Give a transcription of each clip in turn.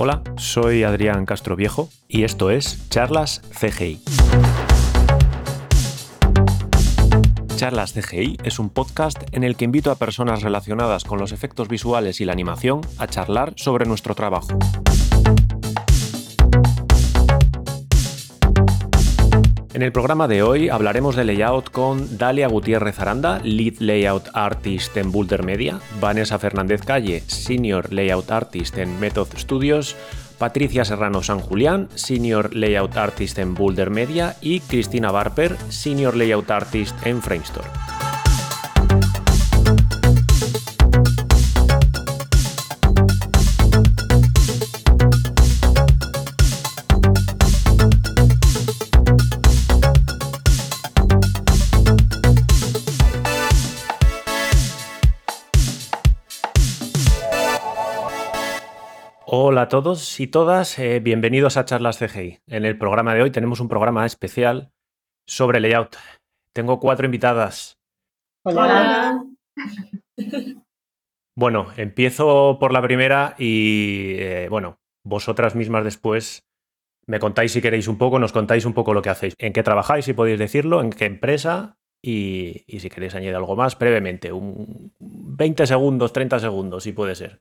Hola, soy Adrián Castro Viejo y esto es Charlas CGI. Charlas CGI es un podcast en el que invito a personas relacionadas con los efectos visuales y la animación a charlar sobre nuestro trabajo. En el programa de hoy hablaremos de layout con Dalia Gutiérrez Aranda, Lead Layout Artist en Boulder Media, Vanessa Fernández Calle, Senior Layout Artist en Method Studios, Patricia Serrano San Julián, Senior Layout Artist en Boulder Media y Cristina Barper, Senior Layout Artist en Framestore. Hola a todos y todas, eh, bienvenidos a Charlas CGI. En el programa de hoy tenemos un programa especial sobre layout. Tengo cuatro invitadas. Hola. Bueno, empiezo por la primera y eh, bueno, vosotras mismas después me contáis si queréis un poco, nos contáis un poco lo que hacéis, en qué trabajáis, si podéis decirlo, en qué empresa y, y si queréis añadir algo más brevemente, un 20 segundos, 30 segundos, si puede ser.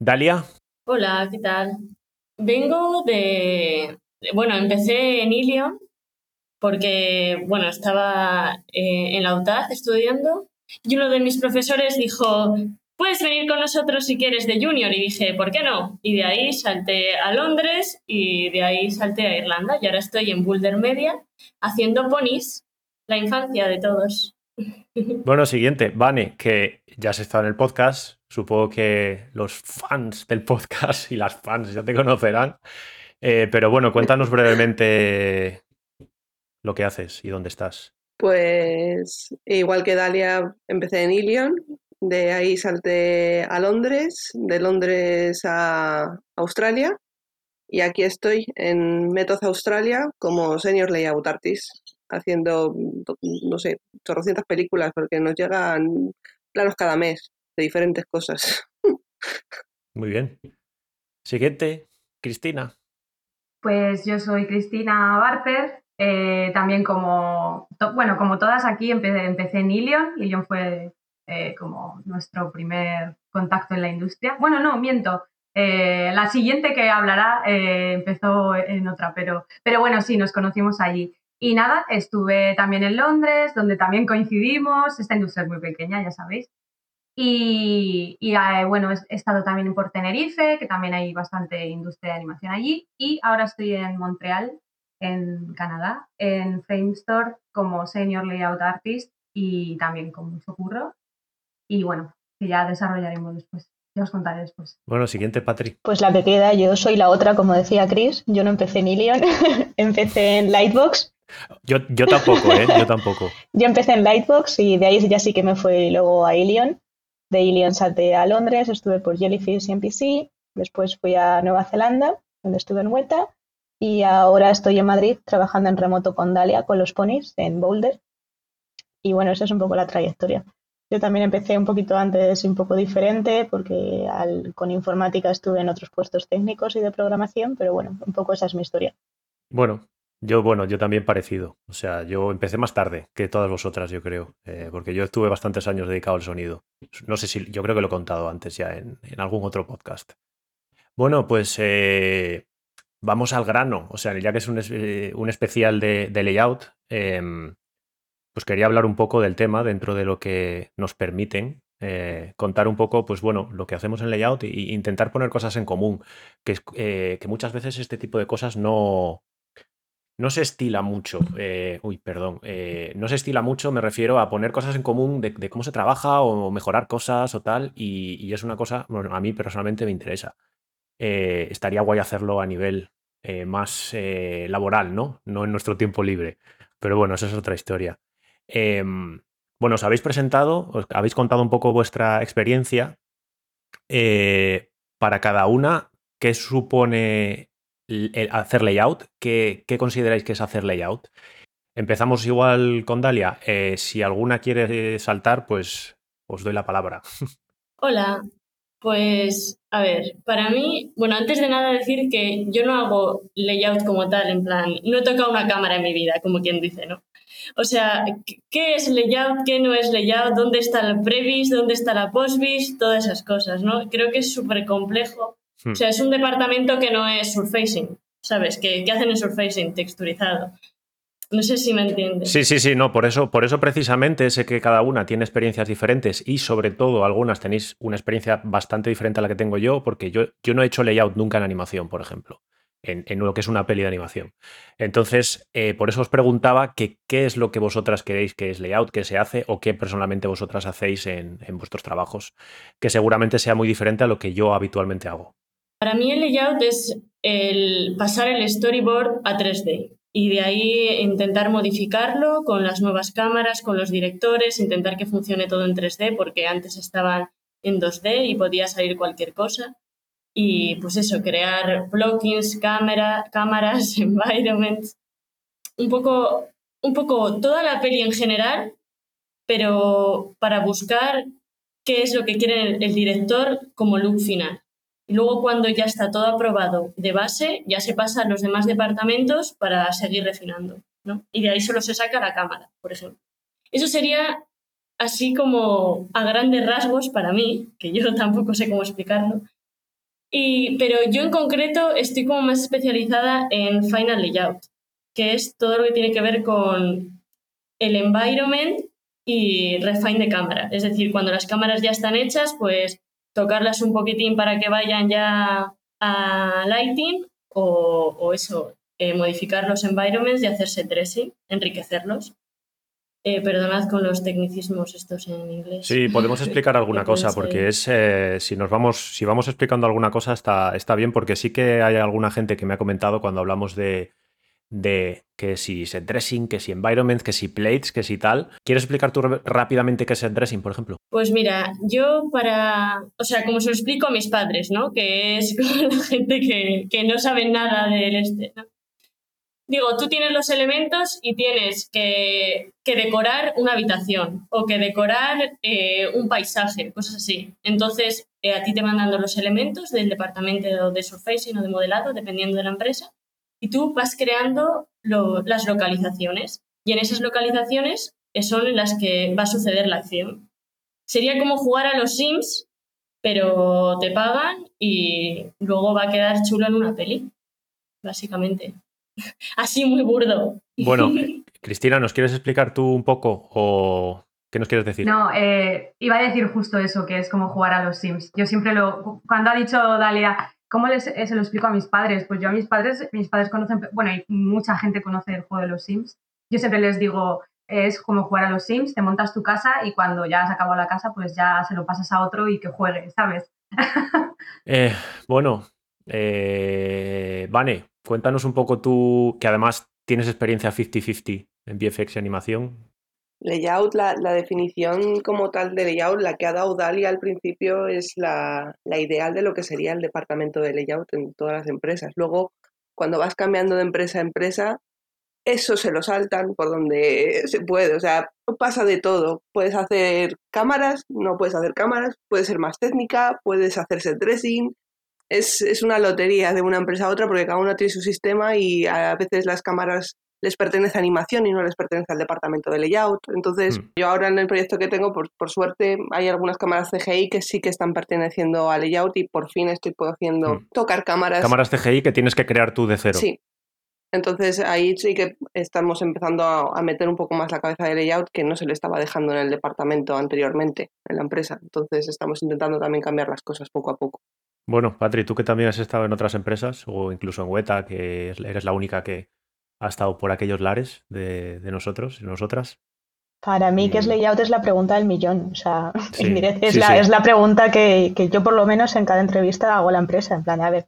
Dalia. Hola, ¿qué tal? Vengo de, bueno, empecé en Ilion porque, bueno, estaba eh, en la UTAD estudiando y uno de mis profesores dijo, puedes venir con nosotros si quieres de junior y dije, ¿por qué no? Y de ahí salté a Londres y de ahí salté a Irlanda y ahora estoy en Boulder Media haciendo ponis, la infancia de todos. Bueno, siguiente, Vane, que ya has estado en el podcast. Supongo que los fans del podcast y las fans ya te conocerán. Eh, pero bueno, cuéntanos brevemente lo que haces y dónde estás. Pues igual que Dalia, empecé en Ilion, de ahí salté a Londres, de Londres a Australia y aquí estoy en Method Australia como Senior Layout Artist, haciendo, no sé, chorrocientas películas porque nos llegan planos cada mes de diferentes cosas. Muy bien. Siguiente, Cristina. Pues yo soy Cristina Barper, eh, también como, bueno, como todas aquí empecé, empecé en Ilion, Ilion fue eh, como nuestro primer contacto en la industria. Bueno, no, miento, eh, la siguiente que hablará empezó en otra, pero, pero bueno, sí, nos conocimos allí. Y nada, estuve también en Londres, donde también coincidimos. Esta industria es muy pequeña, ya sabéis. Y, bueno, he estado también por Tenerife, que también hay bastante industria de animación allí. Y ahora estoy en Montreal, en Canadá, en Framestore como Senior Layout Artist y también con mucho curro. Y bueno, que ya desarrollaremos después. Ya os contaré después. Bueno, siguiente, Patrick. Pues la que queda, yo soy la otra, como decía Chris. Yo no empecé en Ilion, empecé en Lightbox. Yo, yo tampoco, ¿eh? Yo tampoco. yo empecé en Lightbox y de ahí ya sí que me fui luego a Ilion. De Ilion salté a Londres, estuve por Jellyfish y NPC. Después fui a Nueva Zelanda, donde estuve en Hueta. Y ahora estoy en Madrid trabajando en remoto con Dalia, con los ponis, en Boulder. Y bueno, esa es un poco la trayectoria. Yo también empecé un poquito antes, un poco diferente, porque con informática estuve en otros puestos técnicos y de programación, pero bueno, un poco esa es mi historia. Bueno, yo, bueno, yo también parecido. O sea, yo empecé más tarde que todas vosotras, yo creo, eh, porque yo estuve bastantes años dedicado al sonido. No sé si, yo creo que lo he contado antes ya en, algún otro podcast. Bueno, pues eh, vamos al grano. O sea, ya que es un, eh, especial de, layout, em, pues quería hablar un poco del tema dentro de lo que nos permiten. contar un poco, pues bueno, lo que hacemos en layout e intentar poner cosas en común, que, que muchas veces este tipo de cosas no, no se estila mucho, eh, uy, perdón, eh, no se estila mucho, me refiero a poner cosas en común de, cómo se trabaja o mejorar cosas o tal, y, es una cosa, bueno, a mí personalmente me interesa. Eh, estaría guay hacerlo a nivel más laboral, ¿no? No en nuestro tiempo libre. Pero bueno, esa es otra historia. Em, bueno, os habéis presentado, os habéis contado un poco vuestra experiencia. para cada una, ¿qué supone hacer layout. ¿Qué, consideráis que es hacer layout? Empezamos igual con Dalia. Eh, si alguna quiere saltar, pues os doy la palabra. Hola, Pues, a ver, para mí, bueno, antes de nada decir que yo no hago layout como tal, en plan, no he tocado una cámara en mi vida, como quien dice, ¿no? O sea, ¿qué es layout? ¿Qué no es layout? ¿Dónde está el previs? ¿Dónde está la postvis? Todas esas cosas, ¿no? Creo que es súper complejo. O sea, es un departamento que no es surfacing, ¿sabes? ¿Qué, qué hacen en surfacing? Texturizado. No sé si me entiendes. Sí, sí, sí, no, por eso, por eso precisamente sé que cada una tiene experiencias diferentes y sobre todo algunas tenéis una experiencia bastante diferente a la que tengo yo, porque yo, yo no he hecho layout nunca en animación, por ejemplo, en, lo que es una peli de animación. Entonces, eh, por eso os preguntaba que, qué es lo que vosotras queréis que es layout, qué se hace o qué personalmente vosotras hacéis en, en vuestros trabajos, que seguramente sea muy diferente a lo que yo habitualmente hago. Para mí el layout es el pasar el storyboard a 3D y de ahí intentar modificarlo con las nuevas cámaras, con los directores, intentar que funcione todo en 3D porque antes estaban en 2D y podía salir cualquier cosa. Y pues eso, crear plugins, cámara, cámaras, environments, un poco, un poco toda la peli en general, pero para buscar qué es lo que quiere el director como look final. Y luego cuando ya está todo aprobado de base, ya se pasa a los demás departamentos para seguir refinando. ¿no? Y de ahí solo se saca la cámara, por ejemplo. Eso sería así como a grandes rasgos para mí, que yo tampoco sé cómo explicarlo. Y, pero yo en concreto estoy como más especializada en Final Layout, que es todo lo que tiene que ver con el environment y refine de cámara. Es decir, cuando las cámaras ya están hechas, pues tocarlas un poquitín para que vayan ya a lighting o, eso, eh, modificar los environments y hacerse dressing, enriquecerlos. Eh, perdonad con los tecnicismos estos en inglés. Sí, podemos explicar alguna cosa, porque es eh, si nos vamos, si vamos explicando alguna cosa está, está bien, porque sí que hay alguna gente que me ha comentado cuando hablamos de, de que si set dressing, que si environment, que si plates, que si tal. ¿Quieres explicar tú rápidamente qué es set dressing, por ejemplo? Pues mira, yo para, o sea, como se lo explico a mis padres, ¿no? Que es como la gente que, que no sabe nada del este. Digo, tú tienes los elementos y tienes que, que decorar una habitación o que decorar eh, un paisaje, cosas así. Entonces, eh, a ti te van dando los elementos del departamento de surfacing o de modelado, dependiendo de la empresa, y tú vas creando las localizaciones y en esas localizaciones son en las que va a suceder la acción. Sería como jugar a los Sims, pero te pagan y luego va a quedar chulo en una peli, básicamente. Así muy burdo. Bueno, Cristina, ¿nos quieres explicar tú un poco o qué nos quieres decir? No, eh, iba a decir justo eso, que es como jugar a los Sims. Yo siempre lo, cuando ha dicho Dalia, ¿Cómo les, se lo explico a mis padres? Pues yo a mis padres, mis padres conocen, bueno, mucha gente conoce el juego de los Sims. Yo siempre les digo, es como jugar a los Sims, te montas tu casa y cuando ya has acabado la casa, pues ya se lo pasas a otro y que juegue, ¿sabes? Eh, bueno, eh, Vane, cuéntanos un poco tú, que además tienes experiencia 50-50 en VFX y animación. Layout, la, definición como tal de layout, la que ha dado Dalia al principio es la, ideal de lo que sería el departamento de layout en todas las empresas. Luego, cuando vas cambiando de empresa a empresa, eso se lo saltan por donde se puede. O sea, pasa de todo. Puedes hacer cámaras, no puedes hacer cámaras, puedes ser más técnica, puedes hacerse dressing. Es, es una lotería de una empresa a otra porque cada uno tiene su sistema y a veces las cámaras les pertenece a animación y no les pertenece al departamento de layout. Entonces, mm. yo ahora en el proyecto que tengo, por, por, suerte, hay algunas cámaras CGI que sí que están perteneciendo a layout y por fin estoy pudiendo mm. tocar cámaras. Cámaras CGI que tienes que crear tú de cero. Sí. Entonces ahí sí que estamos empezando a, meter un poco más la cabeza de layout que no se le estaba dejando en el departamento anteriormente, en la empresa. Entonces estamos intentando también cambiar las cosas poco a poco. Bueno, Patri, tú que también has estado en otras empresas o incluso en Weta, que eres la única que, ha estado por aquellos lares de, nosotros y nosotras? Para mí, ¿qué es layout? Es la pregunta del millón. O sea, es, la, es, la, pregunta que, yo por lo menos en cada entrevista hago a la empresa. En plan, a ver,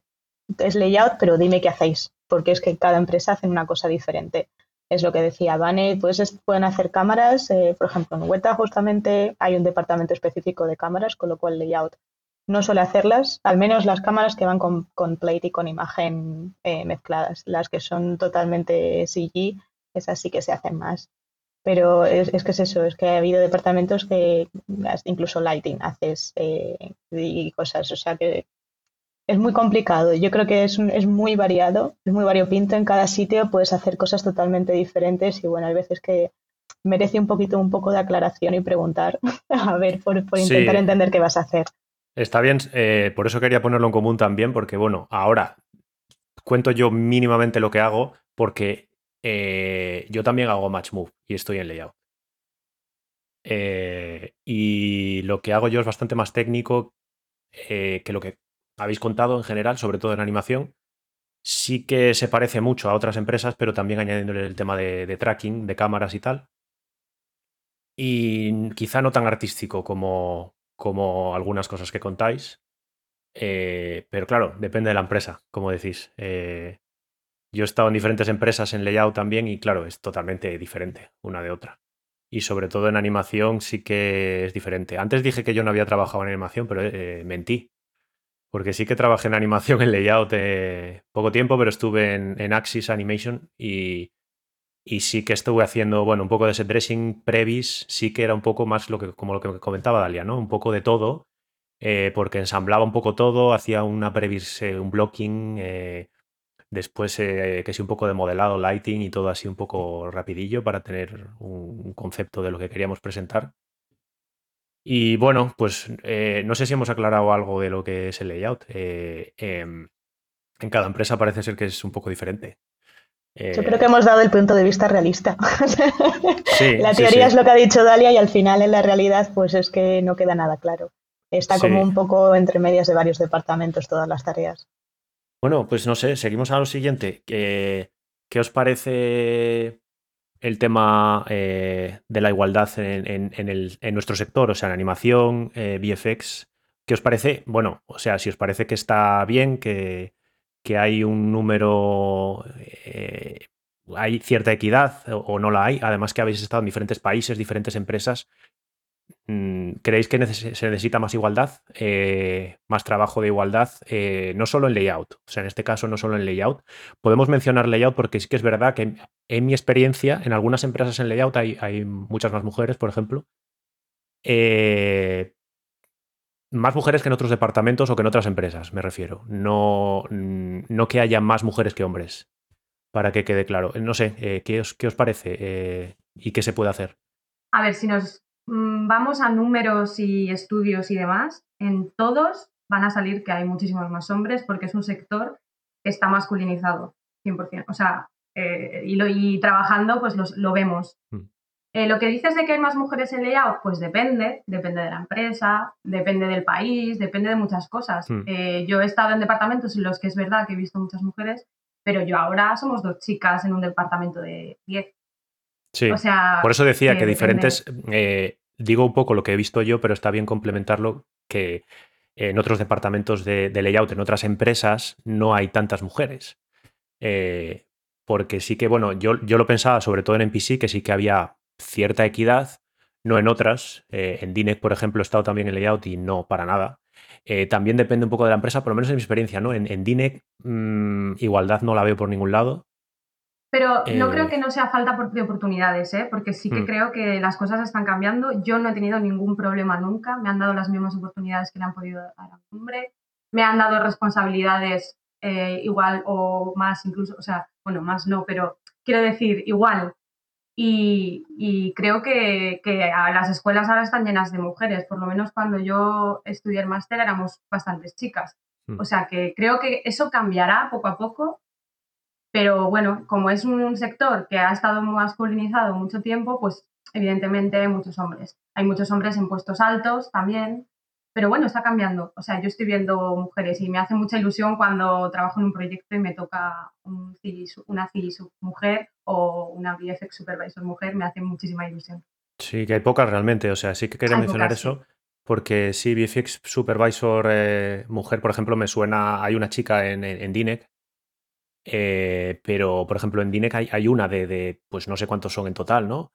es layout, pero dime qué hacéis. Porque es que cada empresa hace una cosa diferente. Es lo que decía Vane, pues pueden hacer cámaras. Eh, por ejemplo, en Weta justamente hay un departamento específico de cámaras, con lo cual layout no suele hacerlas, al menos las cámaras que van con, plate y con imagen eh, mezcladas. Las que son totalmente CG, esas sí que se hacen más. Pero es, que es eso, es que ha habido departamentos que incluso lighting haces eh, y cosas, o sea que es muy complicado. Yo creo que es, es muy variado, es muy variopinto. En cada sitio puedes hacer cosas totalmente diferentes y bueno, hay veces que merece un poquito un poco de aclaración y preguntar, a ver, por, intentar entender qué vas a hacer. Está bien, eh, por eso quería ponerlo en común también, porque bueno, ahora cuento yo mínimamente lo que hago, porque eh, yo también hago match move y estoy en layout. Eh, y lo que hago yo es bastante más técnico que lo que habéis contado en general, sobre todo en animación. Sí que se parece mucho a otras empresas, pero también añadiéndole el tema de tracking, de cámaras y tal y quizá no tan artístico como, como algunas cosas que contáis. Eh, pero claro, depende de la empresa, como decís. Eh, yo he estado en diferentes empresas en layout también y claro, es totalmente diferente una de otra. Y sobre todo en animación sí que es diferente. Antes dije que yo no había trabajado en animación, pero eh, mentí. Porque sí que trabajé en animación en layout poco tiempo, pero estuve en, en Axis Animation y, y sí que estuve haciendo, bueno, un poco de set dressing previs, sí que era un poco más lo que, como lo que comentaba Dalia, ¿no? Un poco de todo, eh, porque ensamblaba un poco todo, hacía una previs, eh, un blocking, eh, después que sí un poco de modelado, lighting y todo así un poco rapidillo para tener un, concepto de lo que queríamos presentar. Y bueno, pues no sé si hemos aclarado algo de lo que es el layout. Em, en cada empresa parece ser que es un poco diferente. Yo creo que hemos dado el punto de vista realista. la teoría es lo que ha dicho Dalia y al final en la realidad pues es que no queda nada claro. Está como un poco entre medias de varios departamentos todas las tareas. Bueno, pues no sé, seguimos a lo siguiente. ¿Qué, os parece el tema eh, de la igualdad en, nuestro sector, o sea, en animación, eh, VFX? ¿Qué os parece? Bueno, o sea, si os parece que está bien, que, que hay un número, eh, hay cierta equidad o, no la hay, además que habéis estado en diferentes países, diferentes empresas. Mm, ¿Creéis que se necesita más igualdad, eh, más trabajo de igualdad, eh, no solo en layout? O sea, en este caso no solo en layout. Podemos mencionar layout porque sí que es verdad que en, mi experiencia, en algunas empresas en layout hay, hay muchas más mujeres, por ejemplo. Más mujeres que en otros departamentos o que en otras empresas, me refiero. No, mm, no que haya más mujeres que hombres, para que quede claro. No sé, eh, ¿qué, os, ¿qué, os, parece eh, y qué se puede hacer? A ver, si nos mm, vamos a números y estudios y demás, en todos van a salir que hay muchísimos más hombres porque es un sector que está masculinizado, 100%. O sea, eh, y, lo, y, trabajando pues lo vemos. Mm. Eh, lo que dices de que hay más mujeres en layout, pues depende, depende de la empresa, depende del país, depende de muchas cosas. Hmm. Eh, yo he estado en departamentos en los que es verdad que he visto muchas mujeres, pero yo ahora somos dos chicas en un departamento de 10. Sí, o sea, por eso decía que, diferentes, eh, digo un poco lo que he visto yo, pero está bien complementarlo que en otros departamentos de, layout, en otras empresas, no hay tantas mujeres. porque sí que, bueno, yo, yo lo pensaba sobre todo en NPC, que sí que había cierta equidad, no en otras. Eh, en DINEC, por ejemplo, he estado también en layout y no para nada. Eh, también depende un poco de la empresa, por lo menos en mi experiencia, ¿no? En, en DINEC mm, igualdad no la veo por ningún lado. Pero no creo eh, que no sea falta de oportunidades, ¿eh? porque sí que mm. creo que las cosas están cambiando. Yo no he tenido ningún problema nunca. Me han dado las mismas oportunidades que le han podido dar a un hombre. Me han dado responsabilidades igual o más incluso, o sea, bueno, más no, pero quiero decir, igual y, creo que, las escuelas ahora están llenas de mujeres, por lo menos cuando yo estudié el máster éramos bastantes chicas. Mm. O sea que creo que eso cambiará poco a poco, pero bueno, como es un sector que ha estado masculinizado mucho tiempo, pues evidentemente hay muchos hombres. Hay muchos hombres en puestos altos también, pero bueno, está cambiando. O sea, yo estoy viendo mujeres y me hace mucha ilusión cuando trabajo en un proyecto y me toca una CIS mujer o una VFX supervisor mujer, me hace muchísima ilusión. Sí, que hay pocas realmente. O sea, sí que quería mencionar eso. Porque sí, VFX Supervisor eh, mujer, por ejemplo, me suena. Hay una chica en, en, DINEC, eh, pero por ejemplo en DINEC hay, una de, pues no sé cuántos son en total, ¿no?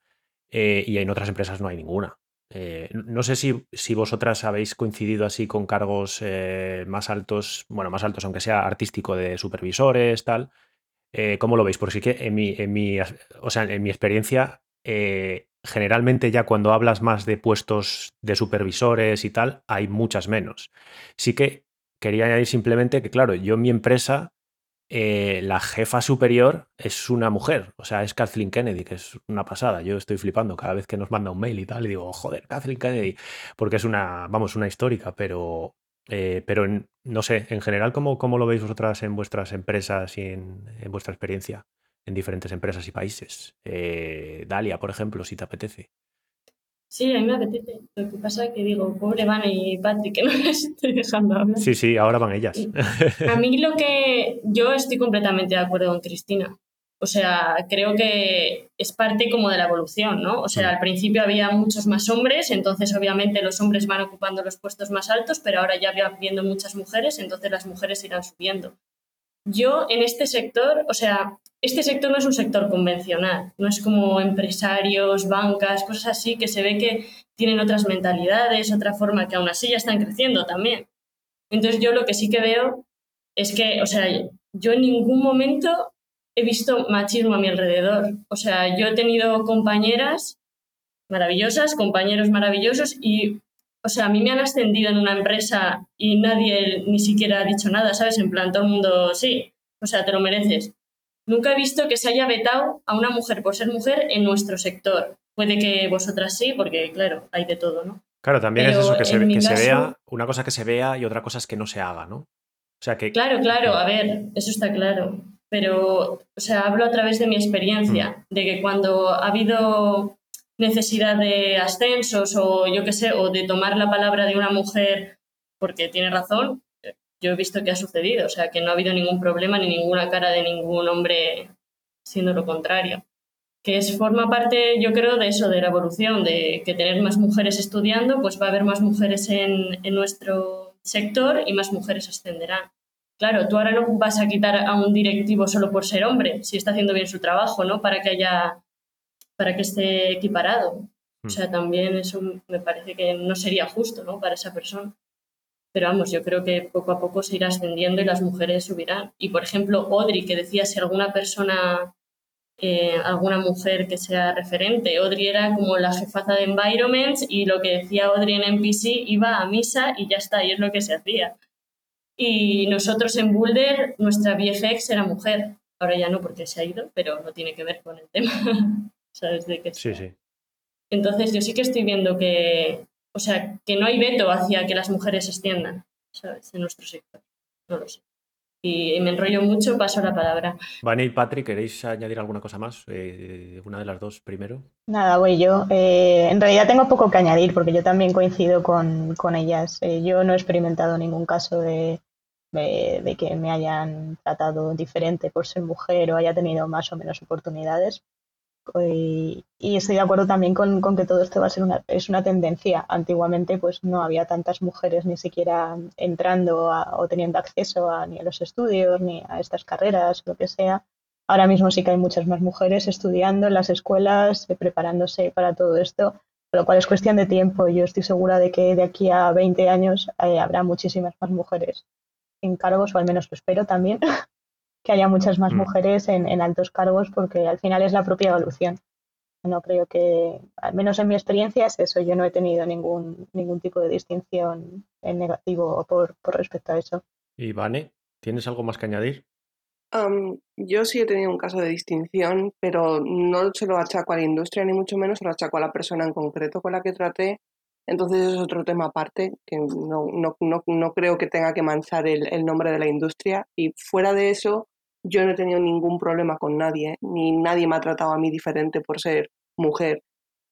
Eh, y en otras empresas no hay ninguna. Eh, no sé si, si, vosotras habéis coincidido así con cargos eh, más altos, bueno, más altos, aunque sea artístico, de supervisores, tal. Eh, ¿Cómo lo veis? Porque sí que en mi, en mi, o sea, en mi experiencia generalmente ya cuando hablas más de puestos de supervisores y tal, hay muchas menos. Sí que quería añadir simplemente que, claro, yo en mi empresa, eh, la jefa superior es una mujer, o sea, es Kathleen Kennedy, que es una pasada. Yo estoy flipando cada vez que nos manda un mail y tal, y digo, joder, Kathleen Kennedy, porque es una, vamos, una histórica, pero, eh, pero no sé, en general, ¿cómo, ¿cómo, lo veis vosotras en vuestras empresas y en, en vuestra experiencia? en diferentes empresas y países. Eh, Dalia, por ejemplo, si te apetece. Sí, a mí me apetece. Lo que pasa es que digo, pobre Van y Patrick, que no les estoy dejando hablar. Sí, sí, ahora van ellas. A mí lo que yo estoy completamente de acuerdo con Cristina. O sea, creo que es parte como de la evolución, ¿no? O sea, al principio había muchos más hombres, entonces obviamente los hombres van ocupando los puestos más altos, pero ahora ya va viendo muchas mujeres, entonces las mujeres irán subiendo. Yo en este sector, o sea, este sector no es un sector convencional, no es como empresarios, bancas, cosas así, que se ve que tienen otras mentalidades, otra forma, que aún así ya están creciendo también. Entonces yo lo que sí que veo es que, o sea, yo en ningún momento he visto machismo a mi alrededor. O sea, yo he tenido compañeras maravillosas, compañeros maravillosos y o sea, a mí me han ascendido en una empresa y nadie ni siquiera ha dicho nada, ¿sabes? En plan, todo el mundo, sí, o sea, te lo mereces. Nunca he visto que se haya vetado a una mujer por ser mujer en nuestro sector. Puede que vosotras sí, porque claro, hay de todo, ¿no? Claro, también es eso, que, se, que se, vea, una cosa que se vea y otra cosa es que no se haga, ¿no? O sea que... Claro, claro, a ver, eso está claro. Pero, o sea, hablo a través de mi experiencia, mm. de que cuando ha habido necesidad de ascensos o yo qué sé, o de tomar la palabra de una mujer porque tiene razón, yo he visto que ha sucedido, o sea, que no ha habido ningún problema ni ninguna cara de ningún hombre siendo lo contrario. Que es, forma parte, yo creo, de eso, de la evolución, de que tener más mujeres estudiando, pues va a haber más mujeres en, en nuestro sector y más mujeres ascenderán. Claro, tú ahora no vas a quitar a un directivo solo por ser hombre, si está haciendo bien su trabajo, ¿no? Para que haya para que esté equiparado. O sea, mm. también eso me parece que no sería justo ¿no? para esa persona. Pero vamos, yo creo que poco a poco se irá ascendiendo y las mujeres subirán. Y por ejemplo, Audrey, que decía si alguna persona, eh, alguna mujer que sea referente, Audrey era como la jefaza de Environments y lo que decía Audrey en NPC iba a misa y ya está, y es lo que se hacía. Y nosotros en Boulder, nuestra VFX era mujer. Ahora ya no porque se ha ido, pero no tiene que ver con el tema. ¿sabes? De que sí, sí. Entonces yo sí que estoy viendo que, o sea, que no hay veto hacia que las mujeres extiendan, ¿sabes? En nuestro sector. No lo sé. Y me enrollo mucho, paso la palabra. Vani y Patrick, ¿queréis añadir alguna cosa más? Eh, una de las dos primero. Nada, voy yo. Eh, en realidad tengo poco que añadir porque yo también coincido con, con ellas. Eh, yo no he experimentado ningún caso de, de, de, que me hayan tratado diferente por ser mujer o haya tenido más o menos oportunidades. Y, estoy de acuerdo también con, que todo esto va a ser una, es una tendencia. Antiguamente pues no había tantas mujeres ni siquiera entrando o teniendo acceso a, ni a los estudios ni a estas carreras, lo que sea. Ahora mismo sí que hay muchas más mujeres estudiando en las escuelas, eh, preparándose para todo esto, lo cual es cuestión de tiempo. Yo estoy segura de que de aquí a 20 años eh, habrá muchísimas más mujeres en cargos, o al menos lo espero también, que haya muchas más mm. mujeres en, altos cargos porque al final es la propia evolución. No creo que, al menos en mi experiencia es eso, yo no he tenido ningún, ningún tipo de distinción en negativo por, por respecto a eso. Y Vane, ¿tienes algo más que añadir? yo sí he tenido un caso de distinción, pero no se lo achaco a la industria, ni mucho menos se lo achaco a la persona en concreto con la que traté. Entonces es otro tema aparte, que no, no, no, no creo que tenga que manchar el, el, nombre de la industria. Y fuera de eso, yo no he tenido ningún problema con nadie, ni nadie me ha tratado a mí diferente por ser mujer.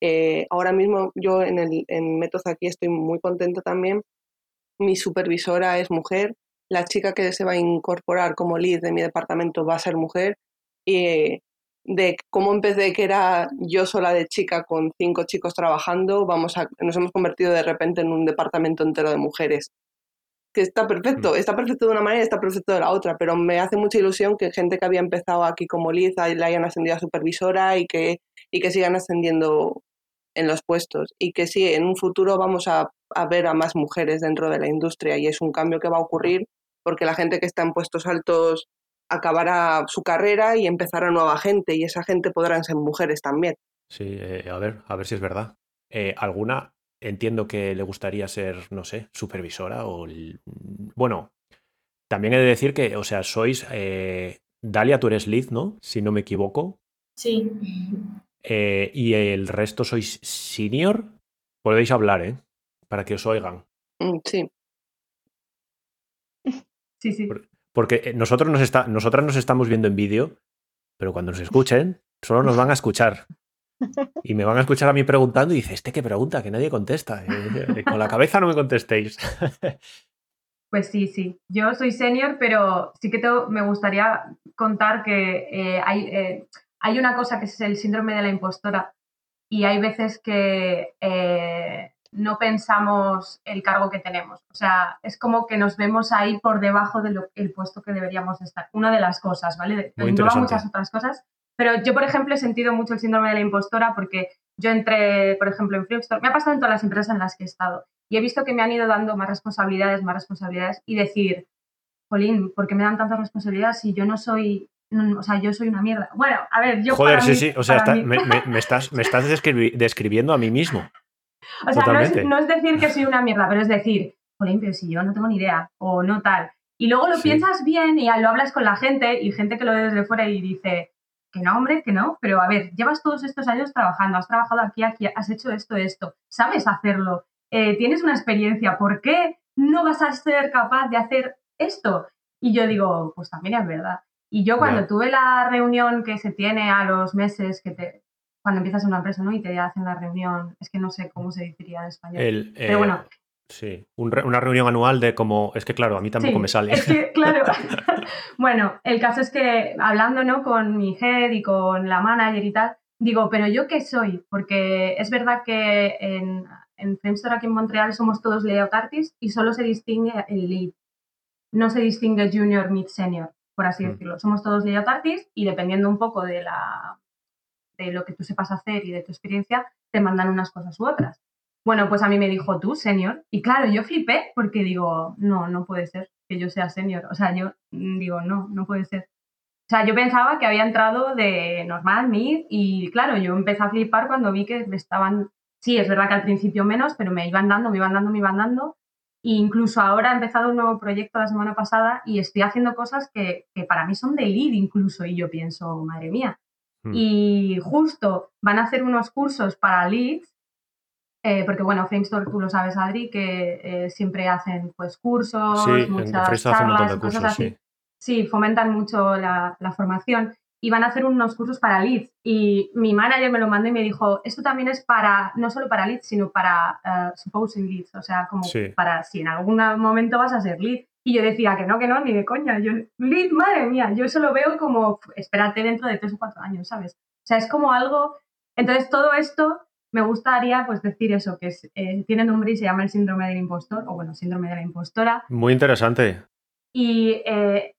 Eh, ahora mismo yo en, el, en Métodos aquí estoy muy contenta también. Mi supervisora es mujer, la chica que se va a incorporar como lead de mi departamento va a ser mujer. Y de cómo empecé que era yo sola de chica con cinco chicos trabajando, vamos nos hemos convertido de repente en un departamento entero de mujeres que está perfecto, mm. está perfecto de una manera y está perfecto de la otra, pero me hace mucha ilusión que gente que había empezado aquí como Liza la hayan ascendido a supervisora y que, y que sigan ascendiendo en los puestos y que sí, en un futuro vamos a, a, ver a más mujeres dentro de la industria y es un cambio que va a ocurrir porque la gente que está en puestos altos acabará su carrera y empezará nueva gente y esa gente podrán ser mujeres también. Sí, eh, a ver, a ver si es verdad. Eh, ¿Alguna entiendo que le gustaría ser, no sé, supervisora o... Bueno, también he de decir que, o sea, sois... Eh, Dalia, tú eres lead, ¿no? Si no me equivoco. Sí. y el resto sois senior. Podéis hablar, ¿eh? Para que os oigan. Mm, sí. Sí, sí. Porque nosotros nos está, nosotras nos estamos viendo en vídeo, pero cuando nos escuchen, solo nos van a escuchar. Y me van a escuchar a mí preguntando y dice, ¿este qué pregunta? Que nadie contesta. Eh, con la cabeza no me contestéis. Pues sí, sí. Yo soy senior, pero sí que me gustaría contar que eh, hay, eh, hay una cosa que es el síndrome de la impostora y hay veces que no pensamos el cargo que tenemos. O sea, es como que nos vemos ahí por debajo del puesto que deberíamos estar. Una de las cosas, ¿vale? Engloba muchas otras cosas. Pero yo, por ejemplo, he sentido mucho el síndrome de la impostora porque yo entré, por ejemplo, en Flipstore. Me ha pasado en todas las empresas en las que he estado. Y he visto que me han ido dando más responsabilidades, más responsabilidades. Y decir, Jolín, ¿por qué me dan tantas responsabilidades si yo no soy o sea, yo soy una mierda. Bueno, a ver, yo. Joder, sí, sí. O sea, me, estás, me estás describiendo a mí mismo. O sea, no es, decir que soy una mierda, pero es decir, jolín, pero si yo no tengo ni idea o no tal. Y luego lo piensas bien y lo hablas con la gente y gente que lo ve desde fuera y dice, que no, hombre, que no, pero a ver, llevas todos estos años trabajando, has trabajado aquí, aquí, has hecho esto, esto, sabes hacerlo, eh, tienes una experiencia, ¿por qué no vas a ser capaz de hacer esto? Y yo digo, pues también es verdad. Y yo cuando tuve la reunión que se tiene a los meses, que te, cuando empiezas en una empresa, ¿no? Y te hacen la reunión, es que no sé cómo se diría en español. Pero bueno. Sí, una reunión anual de como, es que claro, a mí tampoco me sale. Es que, claro. bueno, el caso es que hablando, ¿no? Con mi head y con la manager y tal, digo, pero yo qué soy? Porque es verdad que en, en Framestore aquí en Montreal somos todos layout artists y solo se distingue el lead. No se distingue junior, mid, senior, por así mm. decirlo. Somos todos layout artists y dependiendo un poco de la de lo que tú sepas hacer y de tu experiencia, te mandan unas cosas u otras. Bueno, pues a mí me dijo tú, senior. Y claro, yo flipé porque digo, no, no puede ser que yo sea senior. O sea, yo mm, digo, no, no puede ser. O sea, yo pensaba que había entrado de normal, mid, y claro, yo empecé a flipar cuando vi que me estaban, sí, es verdad que al principio menos, pero me iban dando, me iban dando, me iban dando. E incluso ahora he empezado un nuevo proyecto la semana pasada y estoy haciendo cosas que, que para mí son de lead incluso. Y yo pienso, madre mía, Hmm. Y justo van a hacer unos cursos para leads, eh, porque bueno, Framestore, tú lo sabes, Adri, que eh, siempre hacen pues cursos, muchas charlas, cosas así. Sí. fomentan mucho la, formación y van a hacer unos cursos para leads. Y mi manager me lo mandó y me dijo, esto también es para, no solo para leads, sino para uh, supposing leads, o sea, como para si en algún momento vas a ser lead. Y yo decía que no, que no, ni de coña. Yo, lead, madre mía, yo eso lo veo como, espérate dentro de tres o cuatro años, ¿sabes? O sea, es como algo... Entonces, todo esto me gustaría pues decir eso, que eh, tiene nombre y se llama el síndrome del impostor, o bueno, síndrome de la impostora. Muy interesante. Y eh,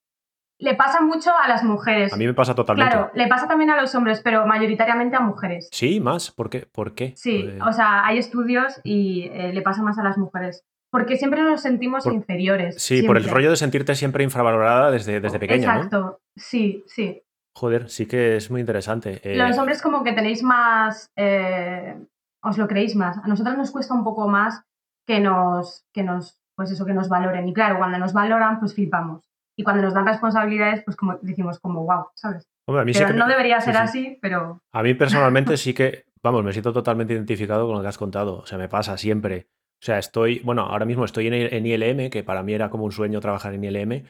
le pasa mucho a las mujeres. A mí me pasa totalmente. Claro, le pasa también a los hombres, pero mayoritariamente a mujeres. Sí, más. ¿Por qué? ¿Por qué? Sí, o sea, hay estudios y eh, le pasa más a las mujeres porque siempre nos sentimos inferiores. Sí, por el rollo de sentirte siempre infravalorada desde, desde pequeña. Exacto, sí, sí. Joder, sí que es muy interesante. Eh. Los hombres como que tenéis más, eh, os lo creéis más. A nosotros nos cuesta un poco más que nos, que nos, pues eso, que nos valoren. Y claro, cuando nos valoran, pues flipamos. Y cuando nos dan responsabilidades, pues como decimos como wow, ¿sabes? a mí pero no debería ser así, pero... A mí personalmente sí que, vamos, me siento totalmente identificado con lo que has contado. O sea, me pasa siempre. O sea, estoy, bueno, ahora mismo estoy en, ILM, que para mí era como un sueño trabajar en ILM,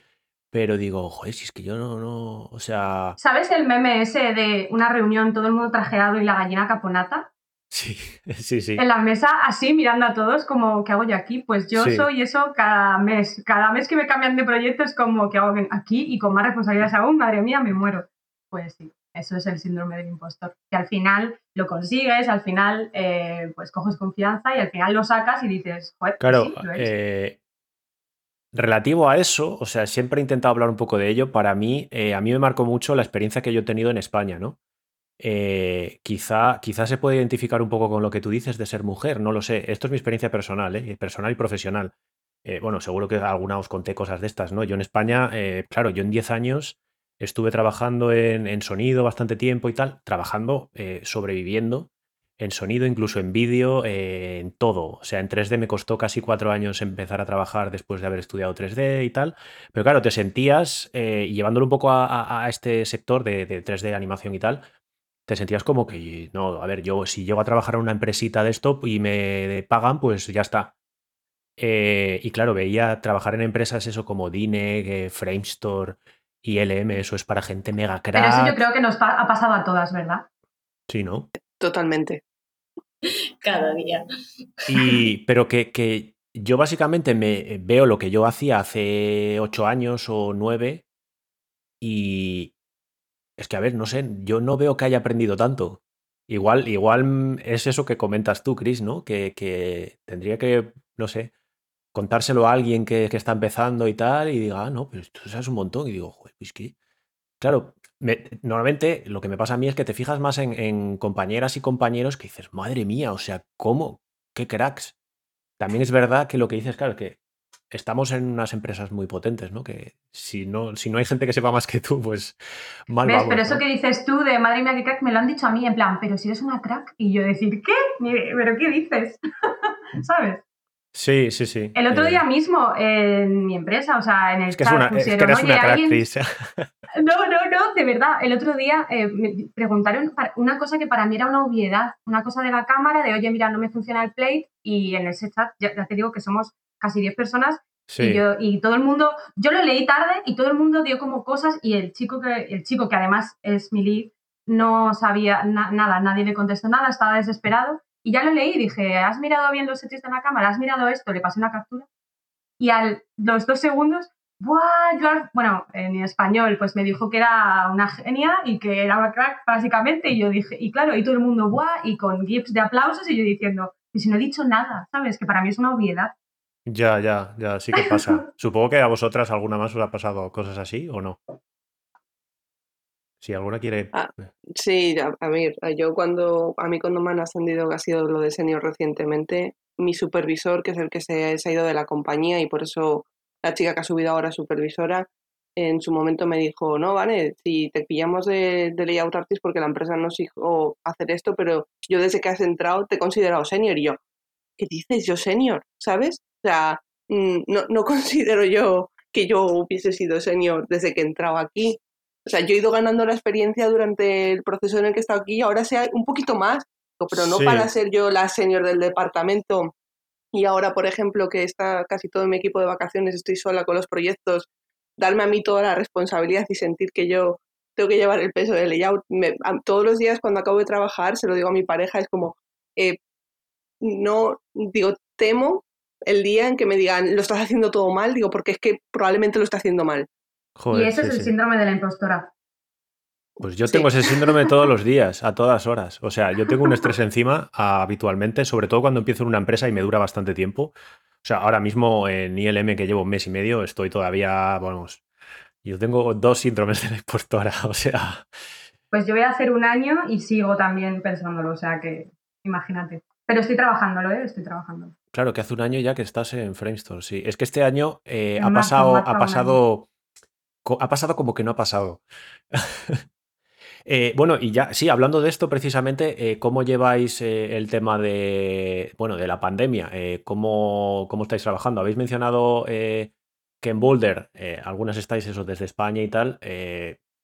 pero digo, joder, si es que yo no, no, o sea... ¿Sabes el meme ese de una reunión, todo el mundo trajeado y la gallina caponata? Sí, sí, sí. En la mesa, así, mirando a todos, como, ¿qué hago yo aquí? Pues yo soy eso cada mes. Cada mes que me cambian de proyecto es como, ¿qué hago aquí? Y con más responsabilidades aún, madre mía, me muero. Pues sí. Eso es el síndrome del impostor, que al final lo consigues, al final eh, pues coges confianza y al final lo sacas y dices, joder, pues claro, eh, relativo a eso, o sea, siempre he intentado hablar un poco de ello. Para mí, eh, a mí me marcó mucho la experiencia que yo he tenido en España, ¿no? quizá, quizá se puede identificar un poco con lo que tú dices de ser mujer, no lo sé. Esto es mi experiencia personal, ¿eh? personal y profesional. bueno, seguro que alguna os conté cosas de estas, ¿no? Yo en España, claro, yo en 10 años Estuve trabajando en, sonido bastante tiempo y tal, trabajando, eh, sobreviviendo en sonido, incluso en vídeo, eh, en todo. O sea, en 3D me costó casi cuatro años empezar a trabajar después de haber estudiado 3D y tal. Pero claro, te sentías, eh, llevándolo un poco a, este sector de, 3D, animación y tal, te sentías como que, no, a ver, yo si llego a trabajar en una empresita de esto y me pagan, pues ya está. Eh, y claro, veía trabajar en empresas eso como Dine, Framestore y LM, eso es para gente mega crack. Pero eso yo creo que nos ha pasado a todas, ¿verdad? Sí, ¿no? Totalmente. Cada día. Y, pero que, que yo básicamente me veo lo que yo hacía hace ocho años o nueve y es que, a ver, no sé, yo no veo que haya aprendido tanto. Igual, igual es eso que comentas tú, Chris, ¿no? Que, que tendría que, no sé, contárselo a alguien que, que, está empezando y tal, y diga, ah, no, pero tú sabes un montón. Y digo, joder, pues que. Claro, normalmente lo que me pasa a mí es que te fijas más en, compañeras y compañeros que dices, madre mía, o sea, ¿cómo? ¿Qué cracks? También es verdad que lo que dices, claro, que estamos en unas empresas muy potentes, ¿no? Que si no, si no hay gente que sepa más que tú, pues mal ¿Ves? pero eso que dices tú de madre mía, qué crack, me lo han dicho a mí, en plan, pero si eres una crack, y yo decir, ¿qué? ¿Pero qué dices? ¿Sabes? Sí, sí, sí. El otro día eh. mismo en mi empresa, o sea, en el es que chat es que eres una crack, No, no, no, de verdad. El otro día eh, me preguntaron una cosa que para mí era una obviedad, una cosa de la cámara, de oye, mira, no me funciona el plate, y en ese chat, ya, te digo que somos casi 10 personas, y, yo, y todo el mundo, yo lo leí tarde y todo el mundo dio como cosas, y el chico que, el chico que además es mi lead, no sabía nada, nadie le contestó nada, estaba desesperado. Y ya lo leí dije, ¿has mirado bien los settings de la cámara? ¿Has mirado esto? Le pasé una captura. Y a los dos segundos, ¡buah! bueno, en español, pues me dijo que era una genia y que era una crack, básicamente. Y yo dije, y claro, y todo el mundo, ¡buah! Y con gifs de aplausos y yo diciendo, y si no he dicho nada, ¿sabes? Que para mí es una obviedad. Ya, ya, ya, sí que pasa. Supongo que a vosotras alguna más os ha pasado cosas así o no. Si alguna quiere. Ah, sí, a, ver, yo cuando. A mí cuando me han ascendido, que ha sido lo de senior recientemente, mi supervisor, que es el que se, ha ido de la compañía y por eso la chica que ha subido ahora supervisora, en su momento me dijo: No, vale, si te pillamos de, de layout artist porque la empresa nos dijo hacer esto, pero yo desde que has entrado te he considerado senior. Y yo, ¿qué dices? Yo senior, ¿sabes? O sea, mm, no, no considero yo que yo hubiese sido senior desde que he entrado aquí. O sea, yo he ido ganando la experiencia durante el proceso en el que he estado aquí ahora sea un poquito más, pero no para ser yo la senior del departamento y ahora, por ejemplo, que está casi todo mi equipo de vacaciones, estoy sola con los proyectos, darme a mí toda la responsabilidad y sentir que yo tengo que llevar el peso del layout. todos los días cuando acabo de trabajar, se lo digo a mi pareja, es como, eh, no, digo, temo el día en que me digan, lo estás haciendo todo mal, digo, porque es que probablemente lo está haciendo mal y ese es el síndrome de la impostora. Pues yo tengo ese síndrome todos los días, a todas horas. O sea, yo tengo un estrés encima habitualmente, sobre todo cuando empiezo en una empresa y me dura bastante tiempo. O sea, ahora mismo en ILM, que llevo un mes y medio, estoy todavía, vamos, yo tengo dos síndromes de la impostora, o sea... Pues yo voy a hacer un año y sigo también pensándolo, o sea que imagínate. Pero estoy trabajándolo, ¿eh? Estoy trabajando. Claro, que hace un año ya que estás en Framestore, sí. Es que este año eh, ha, pasado, ha pasado ha pasado como que no ha pasado. Eh, bueno, y ya, sí, hablando de esto precisamente, eh, ¿cómo lleváis eh, el tema de, bueno, de la pandemia? ¿cómo, ¿cómo, estáis trabajando? Habéis mencionado que en Boulder, algunas estáis eso desde España y tal,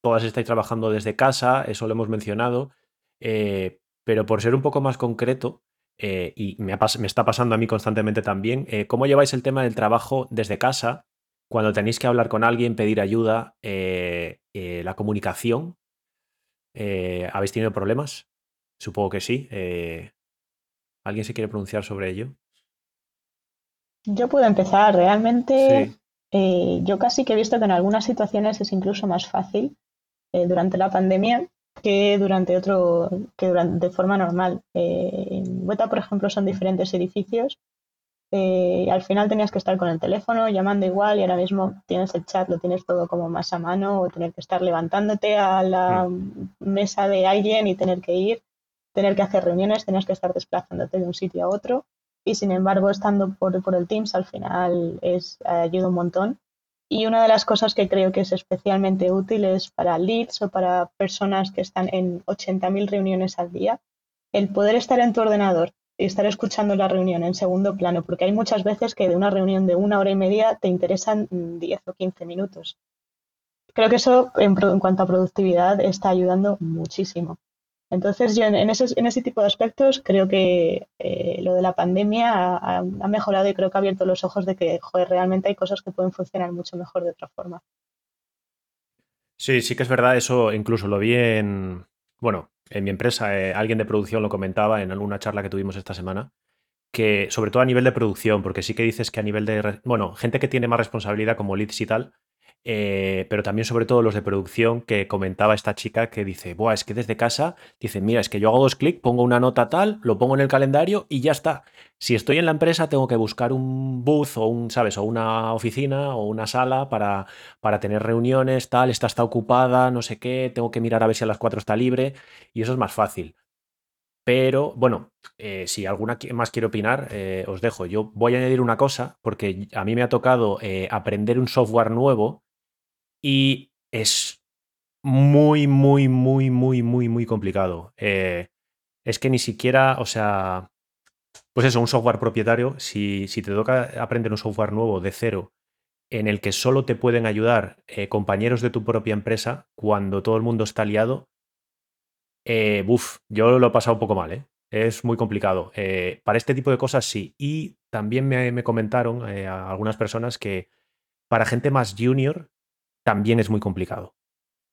todas estáis trabajando desde casa, eso lo hemos mencionado, pero por ser un poco más concreto, y me, está pasando a mí constantemente también, ¿cómo lleváis el tema del trabajo desde casa? Cuando tenéis que hablar con alguien, pedir ayuda, eh, eh, la comunicación, eh, ¿habéis tenido problemas? Supongo que sí. ¿Alguien se quiere pronunciar sobre ello? Yo puedo empezar. Realmente yo casi que he visto que en algunas situaciones es incluso más fácil durante la pandemia que durante otro, que durante, de forma normal. en Hueta, por ejemplo, son diferentes edificios eh, al final tenías que estar con el teléfono llamando igual y ahora mismo tienes el chat, lo tienes todo como más a mano o tener que estar levantándote a la mesa de alguien y tener que ir, tener que hacer reuniones, tenías que estar desplazándote de un sitio a otro y sin embargo estando por, por el Teams al final es, ayuda un montón. Y una de las cosas que creo que es especialmente útil es para leads o para personas que están en 80.000 reuniones al día el poder estar en tu ordenador y estar escuchando la reunión en segundo plano, porque hay muchas veces que de una reunión de una hora y media te interesan 10 o 15 minutos. Creo que eso en, cuanto a productividad está ayudando muchísimo. Entonces, yo en, ese, tipo de aspectos creo que eh, lo de la pandemia ha, mejorado y creo que ha abierto los ojos de que realmente hay cosas que pueden funcionar mucho mejor de otra forma. Sí, sí que es verdad, eso incluso lo vi en, bueno, en mi empresa, eh, alguien de producción lo comentaba en alguna charla que tuvimos esta semana, que sobre todo a nivel de producción, porque sí que dices que a nivel de, bueno, gente que tiene más responsabilidad como leads y tal, eh, pero también sobre todo los de producción que comentaba esta chica que dice, Buah, es que desde casa, dice, mira, es que yo hago dos clics, pongo una nota tal, lo pongo en el calendario y ya está. Si estoy en la empresa tengo que buscar un booth o un, ¿sabes? O una oficina o una sala para, para tener reuniones, tal, esta está ocupada, no sé qué, tengo que mirar a ver si a las cuatro está libre y eso es más fácil. Pero bueno, eh, si alguna más quiere opinar, eh, os dejo. Yo voy a añadir una cosa, porque a mí me ha tocado aprender un software nuevo y es muy, muy, muy, muy, muy, muy complicado. Eh, es que ni siquiera, o sea, pues eso, un software propietario, si, si te toca aprender un software nuevo de cero, en el que solo te pueden ayudar eh, compañeros de tu propia empresa cuando todo el mundo está liado, eh, yo lo he pasado un poco mal, ¿eh? Es muy complicado. para este tipo de cosas sí. Y también me, me comentaron algunas personas que para gente más junior, también es muy complicado.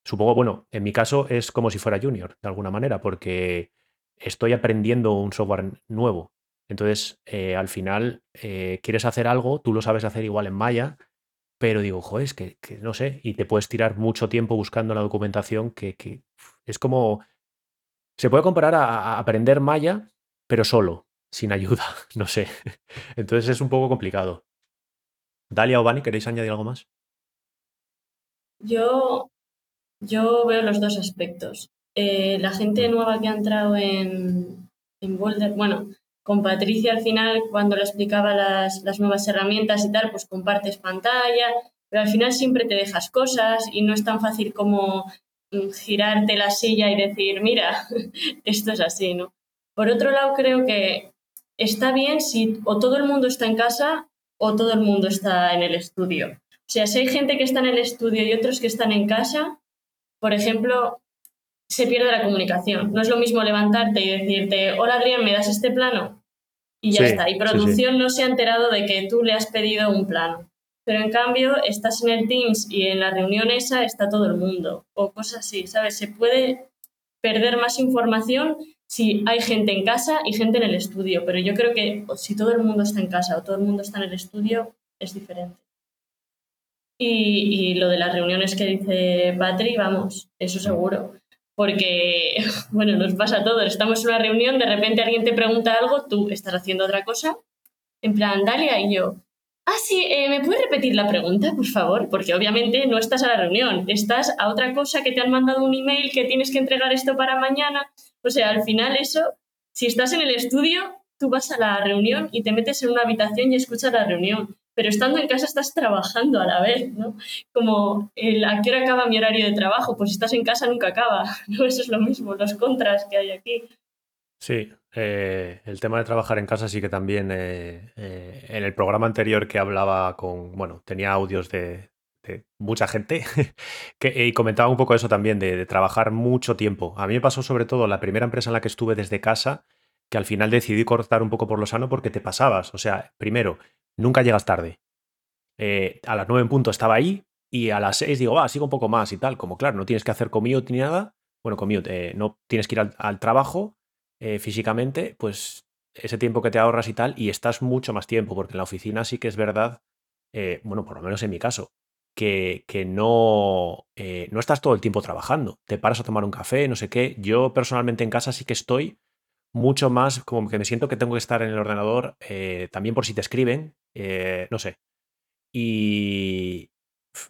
Supongo, bueno, en mi caso es como si fuera junior, de alguna manera, porque estoy aprendiendo un software nuevo. Entonces, eh, al final, eh, quieres hacer algo, tú lo sabes hacer igual en Maya, pero digo, joder, es que, no sé, y te puedes tirar mucho tiempo buscando la documentación que, es como... Se puede comparar a, aprender Maya, pero solo, sin ayuda, no sé. Entonces es un poco complicado. Dalia o Bani, ¿queréis añadir algo más? Yo, yo veo los dos aspectos. Eh, la gente nueva que ha entrado en, en Boulder, bueno, con Patricia al final, cuando le explicaba las, las, nuevas herramientas y tal, pues compartes pantalla, pero al final siempre te dejas cosas y no es tan fácil como mm, girarte la silla y decir, mira, esto es así, ¿no? Por otro lado, creo que está bien si o todo el mundo está en casa o todo el mundo está en el estudio. O sea, si hay gente que está en el estudio y otros que están en casa, por ejemplo, se pierde la comunicación. No es lo mismo levantarte y decirte, hola Adrián, ¿me das este plano? Y ya está. Y producción no se ha enterado de que tú le has pedido un plano. Pero en cambio, estás en el Teams y en la reunión esa está todo el mundo. O cosas así, ¿sabes? Se puede perder más información si hay gente en casa y gente en el estudio. Pero yo creo que si todo el mundo está en casa o todo el mundo está en el estudio, es diferente. Y, lo de las reuniones que dice Patri, vamos, eso seguro. Porque, bueno, nos pasa a todos. Estamos en una reunión, de repente alguien te pregunta algo, tú estás haciendo otra cosa. En plan, Dalia y yo. Ah, sí, eh, ¿me puedes repetir la pregunta, por favor? Porque obviamente no estás a la reunión, estás a otra cosa que te han mandado un email que tienes que entregar esto para mañana. O sea, al final eso, si estás en el estudio, tú vas a la reunión y te metes en una habitación y escuchas la reunión pero estando en casa estás trabajando a la vez, ¿no? Como el, a qué hora acaba mi horario de trabajo, pues si estás en casa nunca acaba, ¿no? Eso es lo mismo, los contras que hay aquí. Sí, eh, el tema de trabajar en casa sí que también eh, eh, en el programa anterior que hablaba con, bueno, tenía audios de, mucha gente que, y comentaba un poco eso también, de, de, trabajar mucho tiempo. A mí me pasó sobre todo la primera empresa en la que estuve desde casa, que al final decidí cortar un poco por lo sano porque te pasabas. O sea, primero, nunca llegas tarde. Eh, a las nueve en punto estaba ahí y a las seis digo, va, sigo un poco más y tal. Como claro, no tienes que hacer comido ni nada. Bueno, comido, eh, no tienes que ir al, trabajo eh, físicamente, pues ese tiempo que te ahorras y tal, y estás mucho más tiempo, porque en la oficina sí que es verdad, bueno, por lo menos en mi caso, que, que no, no estás todo el tiempo trabajando. Te paras a tomar un café, no sé qué. Yo personalmente en casa sí que estoy mucho más como que me siento que tengo que estar en el ordenador eh, también por si te escriben, eh, no sé. Y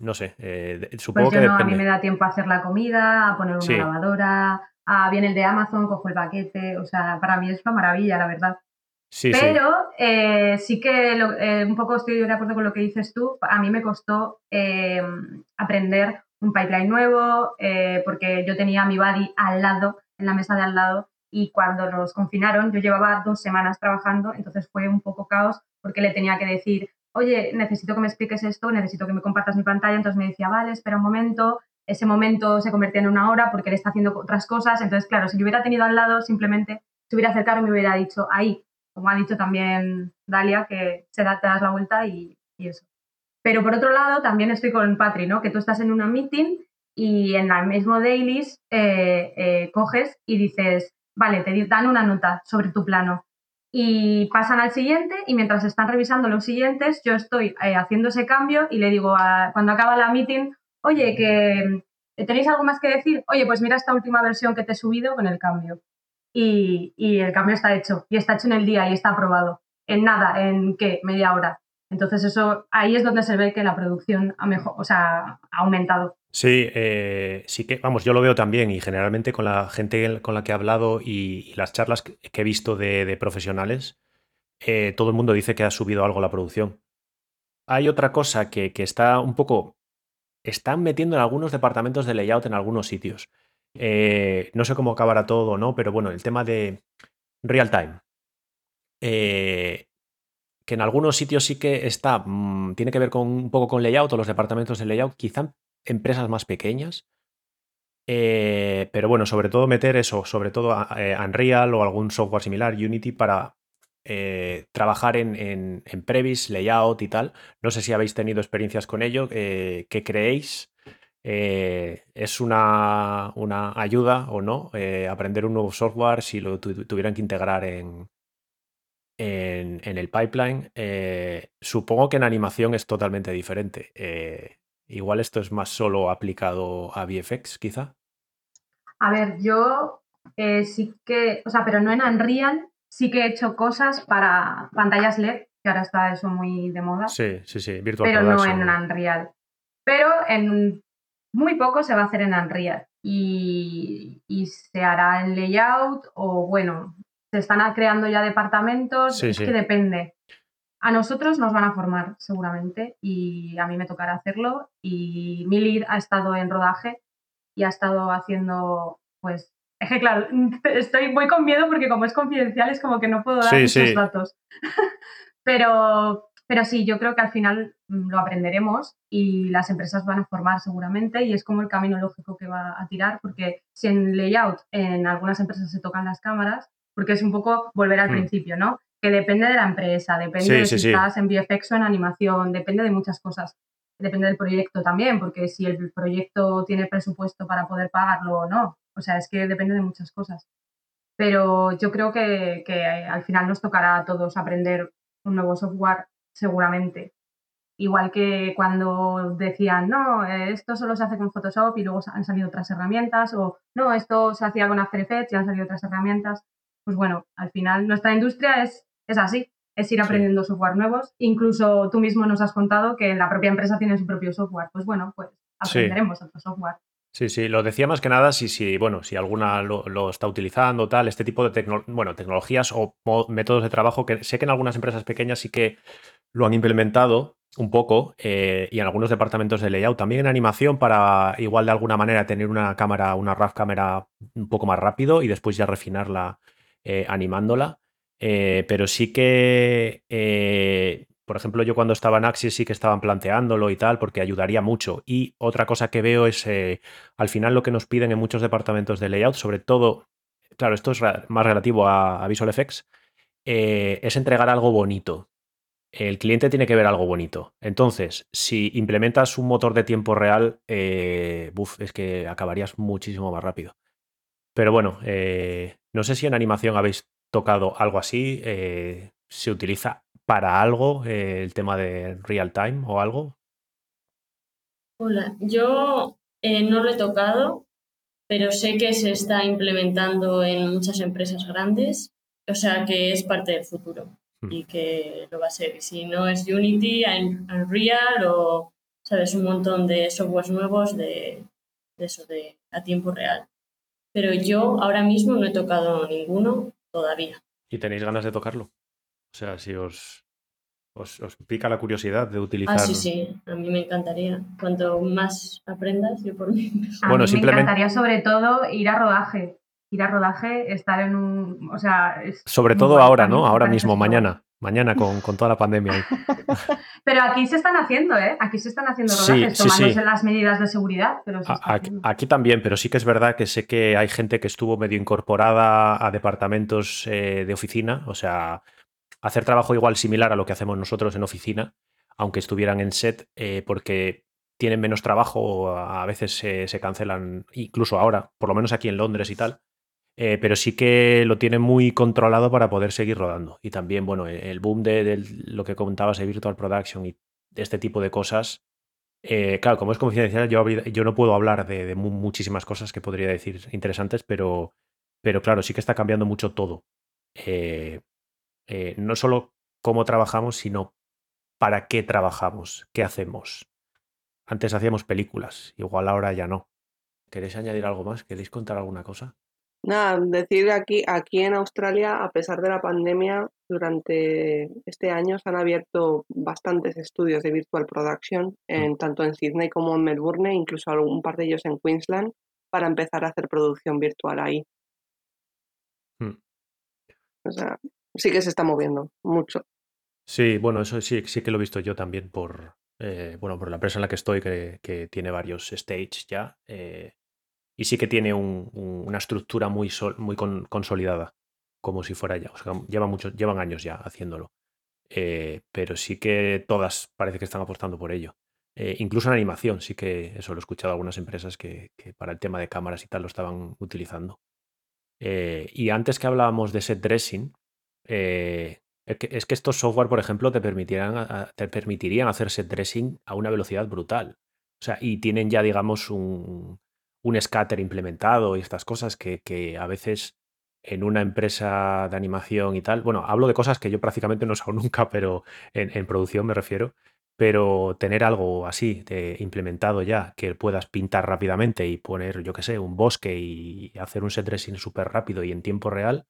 no sé, eh, supongo pues que a mí me da tiempo a hacer la comida, a poner una lavadora, a viene el de Amazon, cojo el paquete, o sea, para mí es una maravilla, la verdad. Sí, Pero sí, que un poco estoy de acuerdo con lo que dices tú. A mí me costó aprender un pipeline nuevo porque yo tenía mi buddy al lado, en la mesa de al lado, y cuando nos confinaron yo llevaba dos semanas trabajando, entonces fue un poco caos porque le tenía que decir, oye, necesito que me expliques esto, necesito que me compartas mi pantalla, entonces me decía, vale, espera un momento, ese momento se convertía en una hora porque él está haciendo otras cosas, entonces claro, si yo hubiera tenido al lado, simplemente se hubiera acercado y me hubiera dicho, ahí, como ha dicho también Dalia, que se da, te das la vuelta y, eso. Pero por otro lado, también estoy con Patri, ¿no? Que tú estás en una meeting y en el mismo dailies eh, eh, coges y dices, vale, te dan una nota sobre tu plano y pasan al siguiente y mientras están revisando los siguientes, yo estoy eh, haciendo ese cambio y le digo cuando acaba la meeting, oye, que tenéis algo más que decir, oye, pues mira esta última versión que te he subido con el cambio. Y, y el cambio está hecho y está hecho en el día y está aprobado. En nada, en qué, media hora. Entonces eso ahí es donde se ve que la producción ha mejor, o sea, ha aumentado. Sí, eh, sí que, vamos, yo lo veo también y generalmente con la gente con la que he hablado y, las charlas que, he visto de, profesionales, eh, todo el mundo dice que ha subido algo la producción. Hay otra cosa que, está un poco, están metiendo en algunos departamentos de layout en algunos sitios. Eh, no sé cómo acabará todo, ¿no? Pero bueno, el tema de real time. Que en algunos sitios sí que está, mm, tiene que ver con un poco con layout o los departamentos de layout, quizá empresas más pequeñas. Eh, pero bueno, sobre todo meter eso, sobre todo eh, Unreal o algún software similar, Unity, para eh, trabajar en, en, Previs, layout y tal. No sé si habéis tenido experiencias con ello. ¿Qué creéis? ¿Es una, una, ayuda o no aprender un nuevo software si lo tuvieran que integrar en, en, en el pipeline? supongo que en animación es totalmente diferente. Igual esto es más solo aplicado a VFX, quizá. A ver, yo eh, sí que, o sea, pero no en Unreal, sí que he hecho cosas para pantallas LED, que ahora está eso muy de moda. Sí, sí, sí, Virtual Pero no en Unreal. Pero en muy poco se va a hacer en Unreal y, se hará en layout o bueno, se están creando ya departamentos, es que depende. A nosotros nos van a formar seguramente y a mí me tocará hacerlo y mi lead ha estado en rodaje y ha estado haciendo, pues, es que claro, estoy muy con miedo porque como es confidencial es como que no puedo dar muchos datos. pero, pero sí, yo creo que al final mm, lo aprenderemos y las empresas van a formar seguramente y es como el camino lógico que va a tirar porque si en layout en algunas empresas se tocan las cámaras, porque es un poco volver al hmm. principio, ¿no? que depende de la empresa, depende de si estás en VFX o en animación, depende de muchas cosas. Depende del proyecto también, porque si el proyecto tiene presupuesto para poder pagarlo o no. O sea, es que depende de muchas cosas. Pero yo creo que, que al final nos tocará a todos aprender un nuevo software, seguramente. Igual que cuando decían, no, esto solo se hace con Photoshop y luego han salido otras herramientas, o no, esto se hacía con After Effects y han salido otras herramientas. Pues bueno, al final nuestra industria es es así, es ir aprendiendo software nuevos. Incluso tú mismo nos has contado que la propia empresa tiene su propio software. Pues bueno, pues aprenderemos otro software. Sí, sí, lo decía más que nada si, si bueno, si alguna lo, está utilizando, tal, este tipo de bueno, tecnologías o métodos de trabajo que sé que en algunas empresas pequeñas sí que lo han implementado un poco eh, y en algunos departamentos de layout, también en animación para igual de alguna manera tener una cámara, una RAW cámara un poco más rápido y después ya refinarla eh, animándola. Eh, pero sí que, eh, por ejemplo, yo cuando estaba en Axis sí que estaban planteándolo y tal, porque ayudaría mucho. Y otra cosa que veo es, eh, al final lo que nos piden en muchos departamentos de layout, sobre todo, claro, esto es más relativo a, Visual Effects, es entregar algo bonito. El cliente tiene que ver algo bonito. Entonces, si implementas un motor de tiempo real, es que acabarías muchísimo más rápido. Pero bueno, no sé si en animación habéis tocado algo así? Eh, ¿Se utiliza para algo eh, el tema de real time o algo? Hola, yo eh, no lo he tocado, pero sé que se está implementando en muchas empresas grandes, o sea que es parte del futuro hmm. y que lo va a ser. Y si no es Unity, Unreal o, sabes, un montón de softwares nuevos de, de eso, de a tiempo real. Pero yo ahora mismo no he tocado ninguno todavía. ¿Y tenéis ganas de tocarlo? O sea, si os, os, pica la curiosidad de utilizar. Ah, sí, sí, a mí me encantaría. Cuanto más aprendas, yo por mí. A bueno, mí me encantaría sobre todo ir a rodaje. ir a rodaje, estar en un... O sea, es Sobre todo ahora, ¿no? Ahora mismo, mañana. Mañana con, con toda la pandemia ahí. Pero aquí se están haciendo, ¿eh? Aquí se están haciendo rodajes, sí, tomándose sí. las medidas de seguridad, pero se Aquí, también, pero sí que es verdad que sé que hay gente que estuvo medio incorporada a departamentos eh, de oficina, o sea, hacer trabajo igual similar a lo que hacemos nosotros en oficina, aunque estuvieran en set, eh, porque tienen menos trabajo, o a a veces se- se cancelan, incluso ahora, por lo menos aquí en Londres y tal, eh, pero sí que lo tienen muy controlado para poder seguir rodando. Y también, bueno, el el boom de, lo que comentabas de Virtual Production y este tipo de cosas, eh, claro, como es confidencial, yo, no puedo hablar de, de mu- muchísimas cosas que podría decir interesantes, pero, pero claro, sí que está cambiando mucho todo. Eh, no solo cómo trabajamos, sino para qué trabajamos, qué hacemos. Antes hacíamos películas, igual ahora ya no. ¿Queréis añadir algo más? ¿Queréis contar alguna cosa? Nada, decir aquí, aquí en Australia, a pesar de la pandemia, durante este año se han abierto bastantes estudios de virtual production, en, tanto en Sydney como en Melbourne, incluso algún par de ellos en Queensland, para empezar a hacer producción virtual ahí. Hmm. O sea, sí que se está moviendo mucho. Sí, bueno, eso sí, sí que lo he visto yo también por, eh, bueno, por la empresa en la que estoy, que, que tiene varios stages ya, eh, y sí que tiene un- un- una estructura muy, sol- muy con- consolidada, como si fuera ya, o sea, llevan, años ya haciéndolo, Eh, pero sí que todas parece que están apostando por ello. Eh, incluso en animación, sí que eso lo he escuchado algunas empresas que, para el tema de cámaras y tal lo estaban utilizando. Eh, y antes que hablábamos de set dressing, es que, es que estos software, por ejemplo, te permitirán, te permitirían hacer set dressing a una velocidad brutal. O sea, y tienen ya, digamos, un, un scatter implementado y estas cosas que, que a veces en una empresa de animación y tal, bueno, hablo de cosas que yo prácticamente no he nunca, pero en, en producción me refiero, pero tener algo así de implementado ya, que puedas pintar rápidamente y poner, yo qué sé, un bosque y hacer un set dressing súper rápido y en tiempo real,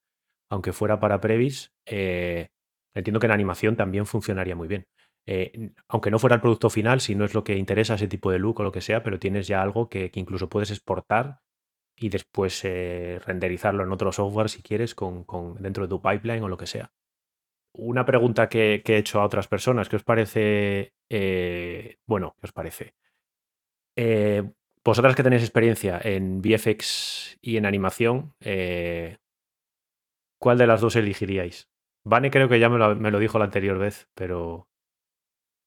aunque fuera para Previs, eh, entiendo que en animación también funcionaría muy bien. Eh, aunque no fuera el producto final, si no es lo que interesa ese tipo de look o lo que sea, pero tienes ya algo que, incluso puedes exportar y después eh, renderizarlo en otro software si quieres con, dentro de tu pipeline o lo que sea. Una pregunta que, he hecho a otras personas, ¿qué os parece? eh, bueno, ¿qué os parece? Vosotras que tenéis experiencia en VFX y en animación, ¿cuál de las dos elegiríais? Vane creo que ya me lo dijo la anterior vez, pero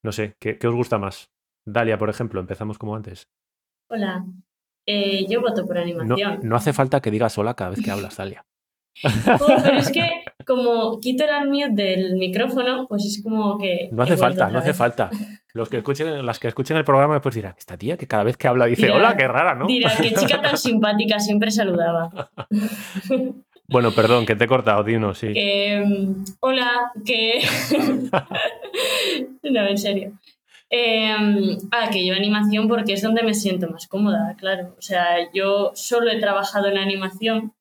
no sé, ¿qué, qué os gusta más? Dalia, por ejemplo, empezamos como antes. Hola. Eh, yo voto por No, animación. no hace falta que digas hola cada vez que hablas, Dalia. Oh, pero es que como quito el unmute del micrófono, pues es como que... No hace falta, no hace falta. Los que escuchen, las que escuchen el programa después dirán, esta tía que cada vez que habla dice, Dirá- hola, qué rara, ¿no? Dirá, qué chica tan simpática, siempre saludaba. Bueno, perdón, que te he cortado, dinos, sí. Que, mm, hola, que... no, en serio. Eh, ah, que yo animación porque es donde me siento más cómoda, claro. O sea, yo solo he trabajado en animación.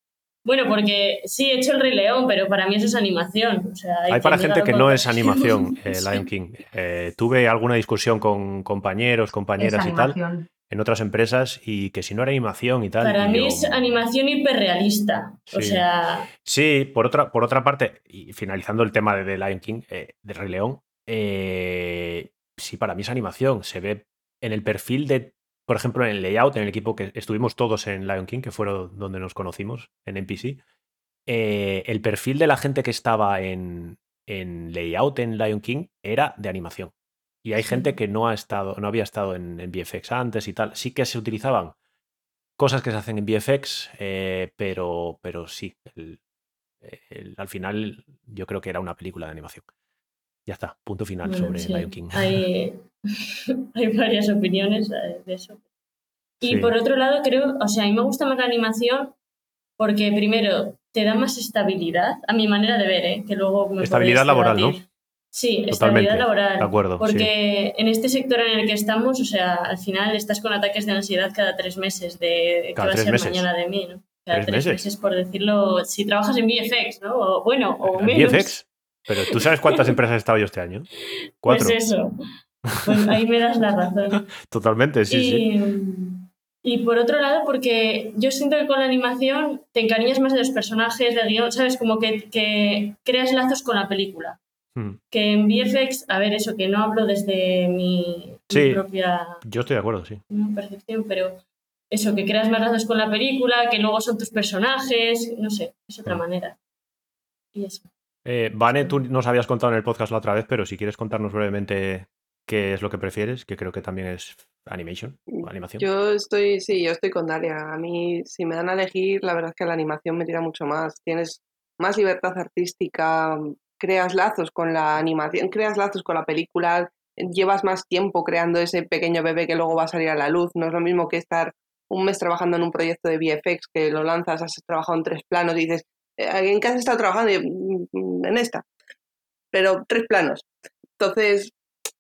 Bueno, porque sí, he hecho el Rey León, pero para mí eso es animación. O sea, Hay para gente que no es animación, eh, Sí. Lion King. Eh, tuve alguna discusión con compañeros, Es compañeras y tal, animación. En otras empresas, y que si no era animación y tal. Para y mí yo- es animación hiperrealista. O Sí. sea, Sí, por otra, por otra parte, y finalizando el tema de, The Lion King, eh, de Rey León, eh, sí, para mí es animación. Se ve en el perfil de, por ejemplo, en el layout, en el equipo que estuvimos todos en Lion King, que fueron donde nos conocimos, en NPC. eh, el perfil de la gente que estaba en, en layout en Lion King era de animación. Y hay gente que no ha estado, no había estado en, en VFX antes y tal. Sí que se utilizaban cosas que se hacen en VFX, eh, pero, pero sí, el- el- al final yo creo que era una película de animación. Ya está, punto final bueno, sobre sí, Lion King. Hay, hay varias opiniones eh, de eso. Y Sí. por otro lado, creo, o sea, a mí me gusta más la animación porque primero te da más estabilidad, a mi manera de ver, ¿eh? que luego me Estabilidad laboral, debatir. ¿no? Sí, Totalmente, estabilidad laboral. de acuerdo, sí. Porque en este sector en el que estamos, o sea, al final estás con ataques de ansiedad cada tres meses de qué va a ser meses. mañana de mí, ¿no? Cada ¿Tres tres, meses? meses? por decirlo, si trabajas en VFX, ¿no? O, bueno, o ¿En menos. VFX? Pero tú sabes cuántas empresas he estado yo este año. Cuatro. Pues eso. Pues ahí me das la razón. Totalmente, sí, sí. y, Y por otro lado, porque yo siento que con la animación te encariñas más de los personajes, del guion, ¿sabes? Como que, que creas lazos con la película. Hmm. Que en VFX, a ver, eso, que no hablo desde mi, propia Yo estoy de acuerdo, sí. percepción, pero eso, que creas más lazos con la película, que luego son tus personajes, no sé, es otra Mm. manera. Y eso. Eh, Vane, tú nos habías contado en el podcast la otra vez, pero si quieres contarnos brevemente qué es lo que prefieres, que creo que también es animation o animación. Yo estoy, sí, yo estoy con Dalia. A mí, si me dan a elegir, la verdad es que la animación me tira mucho más. Tienes más libertad artística, creas lazos con la animación, creas lazos con la película, llevas más tiempo creando ese pequeño bebé que luego va a salir a la luz. No es lo mismo que estar un mes trabajando en un proyecto de VFX que lo lanzas, has trabajado en tres planos y dices, "Eh, ¿en qué has estado trabajando? "Mm, En esta. Pero tres planos. Entonces,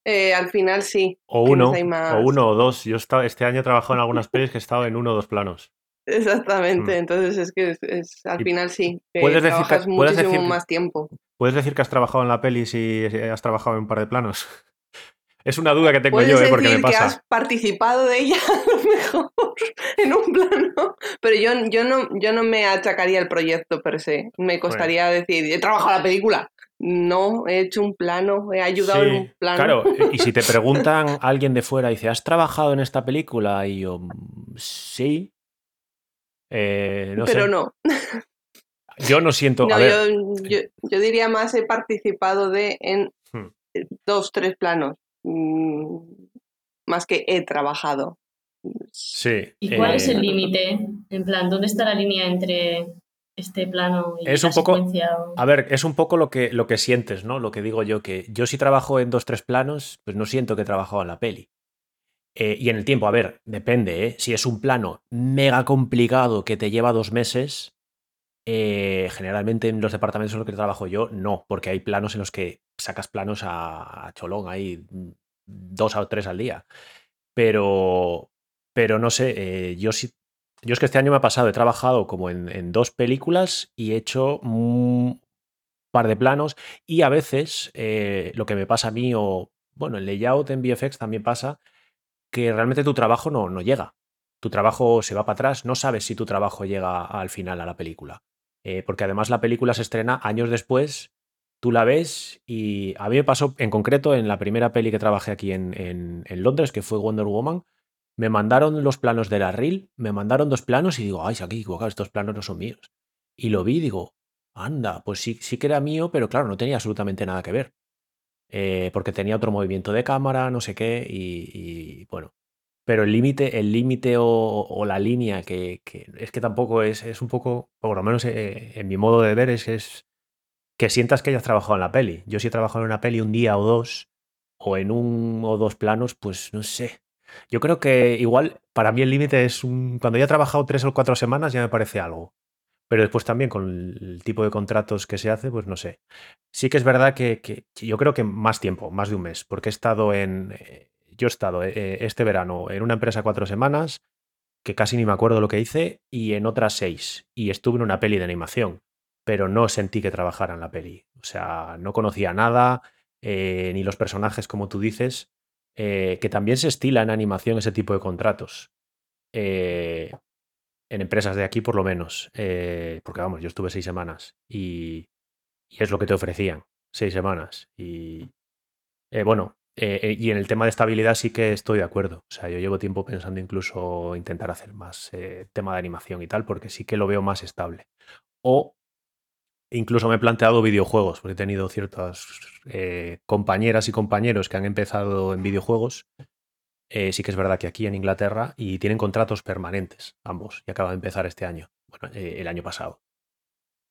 eh, al final sí. O uno, más- o uno o dos. Yo estado- este año he trabajado en algunas pelis que he estado en uno o dos planos. Exactamente, Mm. entonces es que es, es- al Y final sí, que puedes decir trabajas puedes muchísimo decir que- más tiempo. ¿Puedes decir que has trabajado en la peli si has trabajado en un par de planos? Es una duda que tengo yo, ¿eh? porque me decir que has pasa. participado de ella a lo mejor en un plano, pero yo, yo, no, yo no me achacaría el proyecto per se. Me costaría decir, he trabajado la película. No, he hecho un plano, he ayudado en un plano. claro, y si te preguntan alguien de fuera, dice, ¿has trabajado en esta película? Y yo, "Mm, sí. Eh, no pero sé. no. Yo no siento. No, a ver, yo, yo, yo diría más he participado de en Hmm. dos, tres planos, mm, más que he trabajado. sí. ¿Y cuál es eh, el límite? En plan, ¿dónde está la línea entre este plano y Es la un poco- secuencia? o- A ver, es un poco lo que, lo que sientes, ¿no? Lo que digo yo, que yo si trabajo en dos, tres planos, pues no siento que he trabajado en la peli. Eh, y en el tiempo, a ver, depende, ¿eh? Si es un plano mega complicado que te lleva dos meses, eh, generalmente en los departamentos en los que trabajo yo, no, porque hay planos en los que sacas planos a, a cholón, hay dos o tres al día. Pero, pero no sé, eh, yo sí. Yo es que este año me ha pasado, he trabajado como en, dos películas y he hecho un par de planos y a veces eh, lo que me pasa a mí o, bueno, en layout en VFX también pasa que realmente tu trabajo no, no llega. Tu trabajo se va para atrás, no sabes si tu trabajo llega al final a la película. Eh, porque además la película se estrena años después, tú la ves y a mí me pasó en concreto en la primera peli que trabajé aquí en, en- Londres, que fue Wonder Woman, me mandaron los planos de la me mandaron dos planos y digo, ay, se aquí equivocado, estos planos no son míos. Y lo vi y digo, anda, pues sí, sí que era mío, pero claro, no tenía absolutamente nada que ver. Eh, porque tenía otro movimiento de cámara, no sé qué, y, bueno. Pero el límite, el límite o, la línea que, es que tampoco es, es un poco, por lo menos eh, en mi modo de ver, es, es que sientas que hayas trabajado en la peli. Yo si he trabajado en una peli un día o dos, o en un o dos planos, pues no sé. Yo creo que igual para mí el límite es un. Cuando ya he trabajado tres o cuatro semanas ya me parece algo. Pero después también con el tipo de contratos que se hace, pues no sé. Sí que es verdad que, que yo creo que más tiempo, más de un mes, porque he estado en. Eh, Yo he estado eh, este verano en una empresa cuatro semanas, que casi ni me acuerdo lo que hice, y en otras seis. Y estuve en una peli de animación, pero no sentí que trabajara en la peli. O sea, no conocía nada, eh, ni los personajes, como tú dices, eh, que también se estila en animación ese tipo de contratos. Eh, en empresas de aquí, por lo menos. Eh, porque vamos, yo estuve seis semanas y, y es lo que te ofrecían, seis semanas. Y eh, bueno, eh, eh, y en el tema de estabilidad sí que estoy de acuerdo. O sea, yo llevo tiempo pensando incluso intentar hacer más eh, tema de animación y tal, porque sí que lo veo más estable. O incluso me he planteado videojuegos, porque he tenido ciertas compañeras y compañeros que han empezado en videojuegos. Sí que es verdad que aquí en Inglaterra y tienen contratos permanentes, ambos, y acaban de empezar este año, bueno, el año pasado.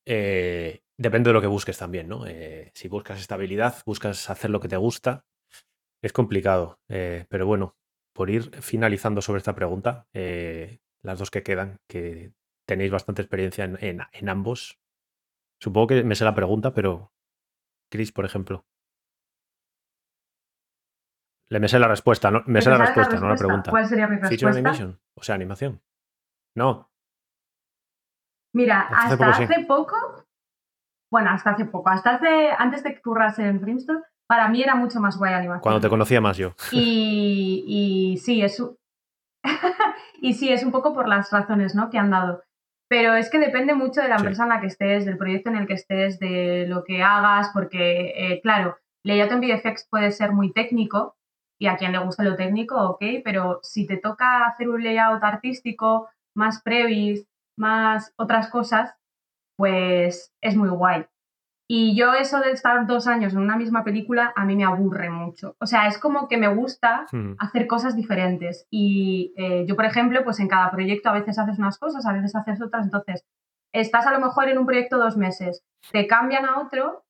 Depende de lo que busques también, ¿no? Si buscas estabilidad, buscas hacer lo que te gusta, es complicado. eh, pero bueno, por ir finalizando sobre esta pregunta, eh, las dos que quedan, que tenéis bastante experiencia en, en- en ambos, supongo que me sé la pregunta, pero Chris, por ejemplo. Le me sé la respuesta, ¿no? Me ¿Te sé la sabes respuesta, no la respuesta? pregunta. ¿Cuál sería mi Feature respuesta? animation, o sea, animación. No, Mira, Hasta hace poco sí. hace poco, bueno, hasta hace poco, hasta hace, antes de que currase en Princeton, para mí era mucho más guay animación. cuando te conocía más yo. Y, y sí, es, un- y sí, es un poco por las razones ¿no? que han dado. Pero es que depende mucho de la Sí. empresa en la que estés, del proyecto en el que estés, de lo que hagas, porque, eh, claro, layout en VFX puede ser muy técnico y a quien le gusta lo técnico, ok, pero si te toca hacer un layout artístico, más previs, más otras cosas, pues es muy guay. Y yo eso de estar dos años en una misma película a mí me aburre mucho. O sea, es como que me gusta Ujú. hacer cosas diferentes. Y eh, yo, por ejemplo, pues en cada proyecto a veces haces unas cosas, a veces haces otras. Entonces, estás a lo mejor en un proyecto dos meses, te cambian a otro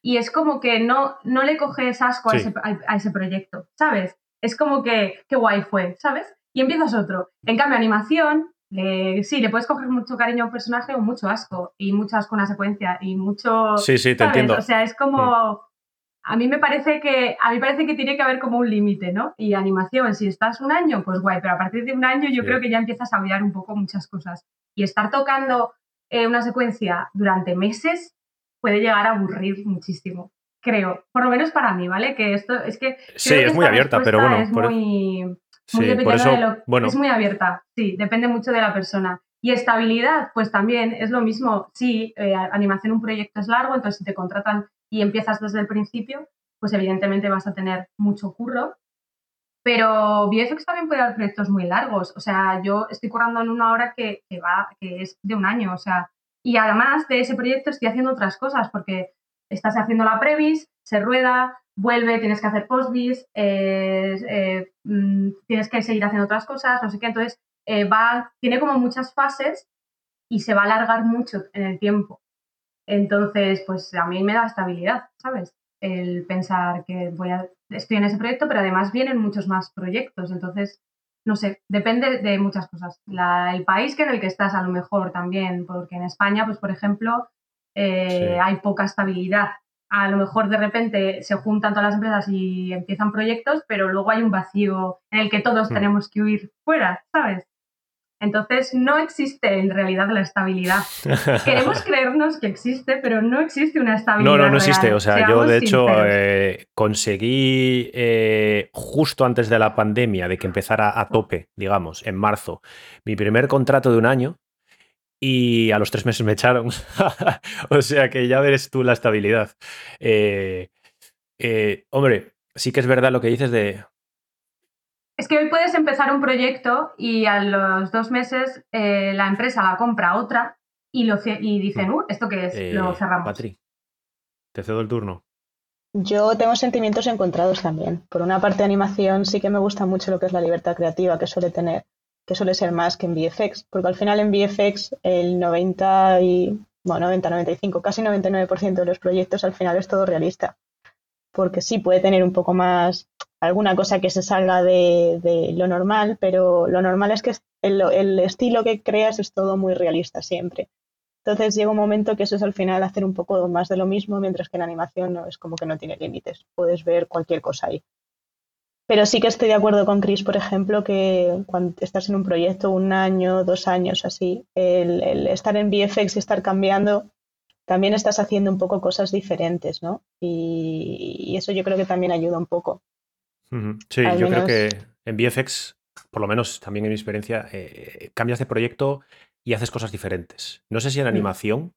y es como que no, no le coges asco a, ese, a- a ese proyecto, ¿sabes? Es como que, qué guay fue, ¿sabes? Y empiezas otro. En cambio, animación, le- sí, le puedes coger mucho cariño a un personaje o mucho asco, y mucho asco a una secuencia, y mucho... Sí, sí, te ¿sabes? entiendo. O sea, es como... A mí me parece que a mí parece que tiene que haber como un límite, ¿no? Y animación, si estás un año, pues guay, pero a partir de un año yo Sí. creo que ya empiezas a olvidar un poco muchas cosas. Y estar tocando eh, una secuencia durante meses puede llegar a aburrir muchísimo, creo. Por lo menos para mí, ¿vale? Que esto es que Sí, que es muy abierta, pero bueno, es por- muy, muy Sí, por eso, de lo- bueno, es muy abierta, sí, depende mucho de la persona. Y estabilidad, pues también es lo mismo. Sí, eh, animación un proyecto es largo, entonces si te contratan y empiezas desde el principio, pues evidentemente vas a tener mucho curro. Pero VFX también puede dar proyectos muy largos. O sea, yo estoy currando en una hora que, que va, que es de un año. O sea, y además de ese proyecto estoy haciendo otras cosas porque estás haciendo la previs, se rueda, vuelve, tienes que hacer postvis, eh, eh, tienes que seguir haciendo otras cosas, no sé qué. Entonces, eh, va, tiene como muchas fases y se va a alargar mucho en el tiempo. Entonces, pues a mí me da estabilidad, ¿sabes? El pensar que voy a, estoy en ese proyecto, pero además vienen muchos más proyectos. Entonces, no sé, depende de muchas cosas. La- el país que en el que estás a lo mejor también, porque en España, pues por ejemplo, eh, Sí. hay poca estabilidad. A lo mejor de repente se juntan todas las empresas y empiezan proyectos, pero luego hay un vacío en el que todos Hmm. tenemos que huir fuera, ¿sabes? Entonces no existe en realidad la estabilidad. Queremos creernos que existe, pero no existe una estabilidad. No, no, no real. existe. O sea, yo de hecho eh, conseguí eh, justo antes de la pandemia, de que empezara a tope, digamos, en marzo, mi primer contrato de un año y a los tres meses me echaron. o sea que ya ves tú la estabilidad. Eh, eh, hombre, sí que es verdad lo que dices de... Es que hoy puedes empezar un proyecto y a los dos meses eh, la empresa la compra otra y, lo, y dicen, uh, ¿esto qué es? eh, lo cerramos. Patri, te cedo el turno. Yo tengo sentimientos encontrados también. Por una parte, animación sí que me gusta mucho lo que es la libertad creativa que suele tener, que suele ser más que en VFX, porque al final en VFX el 90 y, bueno, 90, 95, casi 99% de los proyectos al final es todo realista. Porque sí puede tener un poco más, alguna cosa que se salga de, lo normal, pero lo normal es que el, el estilo que creas es todo muy realista siempre. Entonces llega un momento que eso es al final hacer un poco más de lo mismo, mientras que en animación no es como que no tiene límites. Puedes ver cualquier cosa ahí. Pero sí que estoy de acuerdo con Chris, por ejemplo, que cuando estás en un proyecto un año, dos años así, el, el estar en VFX y estar cambiando, también estás haciendo un poco cosas diferentes, ¿no? Y, y eso yo creo que también ayuda un poco. Sí, Al yo creo que en VFX, por lo menos también en mi experiencia, eh, cambias de proyecto y haces cosas diferentes. No sé si en Mm. animación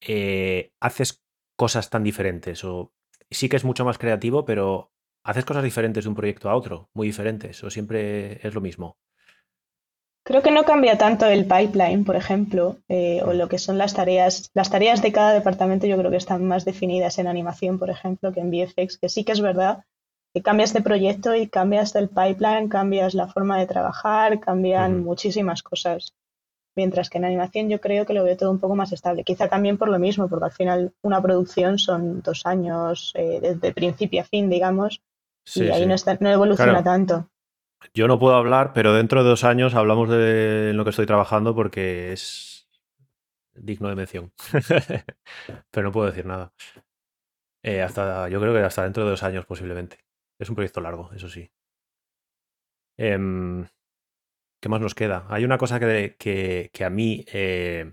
eh, haces cosas tan diferentes o sí que es mucho más creativo, pero haces cosas diferentes de un proyecto a otro, muy diferentes, o siempre es lo mismo. Creo que no cambia tanto el pipeline, por ejemplo, eh, o lo que son las tareas. Las tareas de cada departamento yo creo que están más definidas en animación, por ejemplo, que en VFX, que sí que es verdad que cambias de proyecto y cambias el pipeline, cambias la forma de trabajar, cambian muchísimas cosas. Mientras que en animación yo creo que lo veo todo un poco más estable. Quizá también por lo mismo, porque al final una producción son dos años, eh, desde principio a fin, digamos, Sí, y ahí sí. no, está, no evoluciona Claro. tanto. Yo no puedo hablar, pero dentro de dos años hablamos de lo que estoy trabajando porque es digno de mención. pero no puedo decir nada. Eh, hasta, yo creo que hasta dentro de dos años posiblemente. Es un proyecto largo, eso sí. Em, ¿qué más nos queda? Hay una cosa que, que- que a mí eh,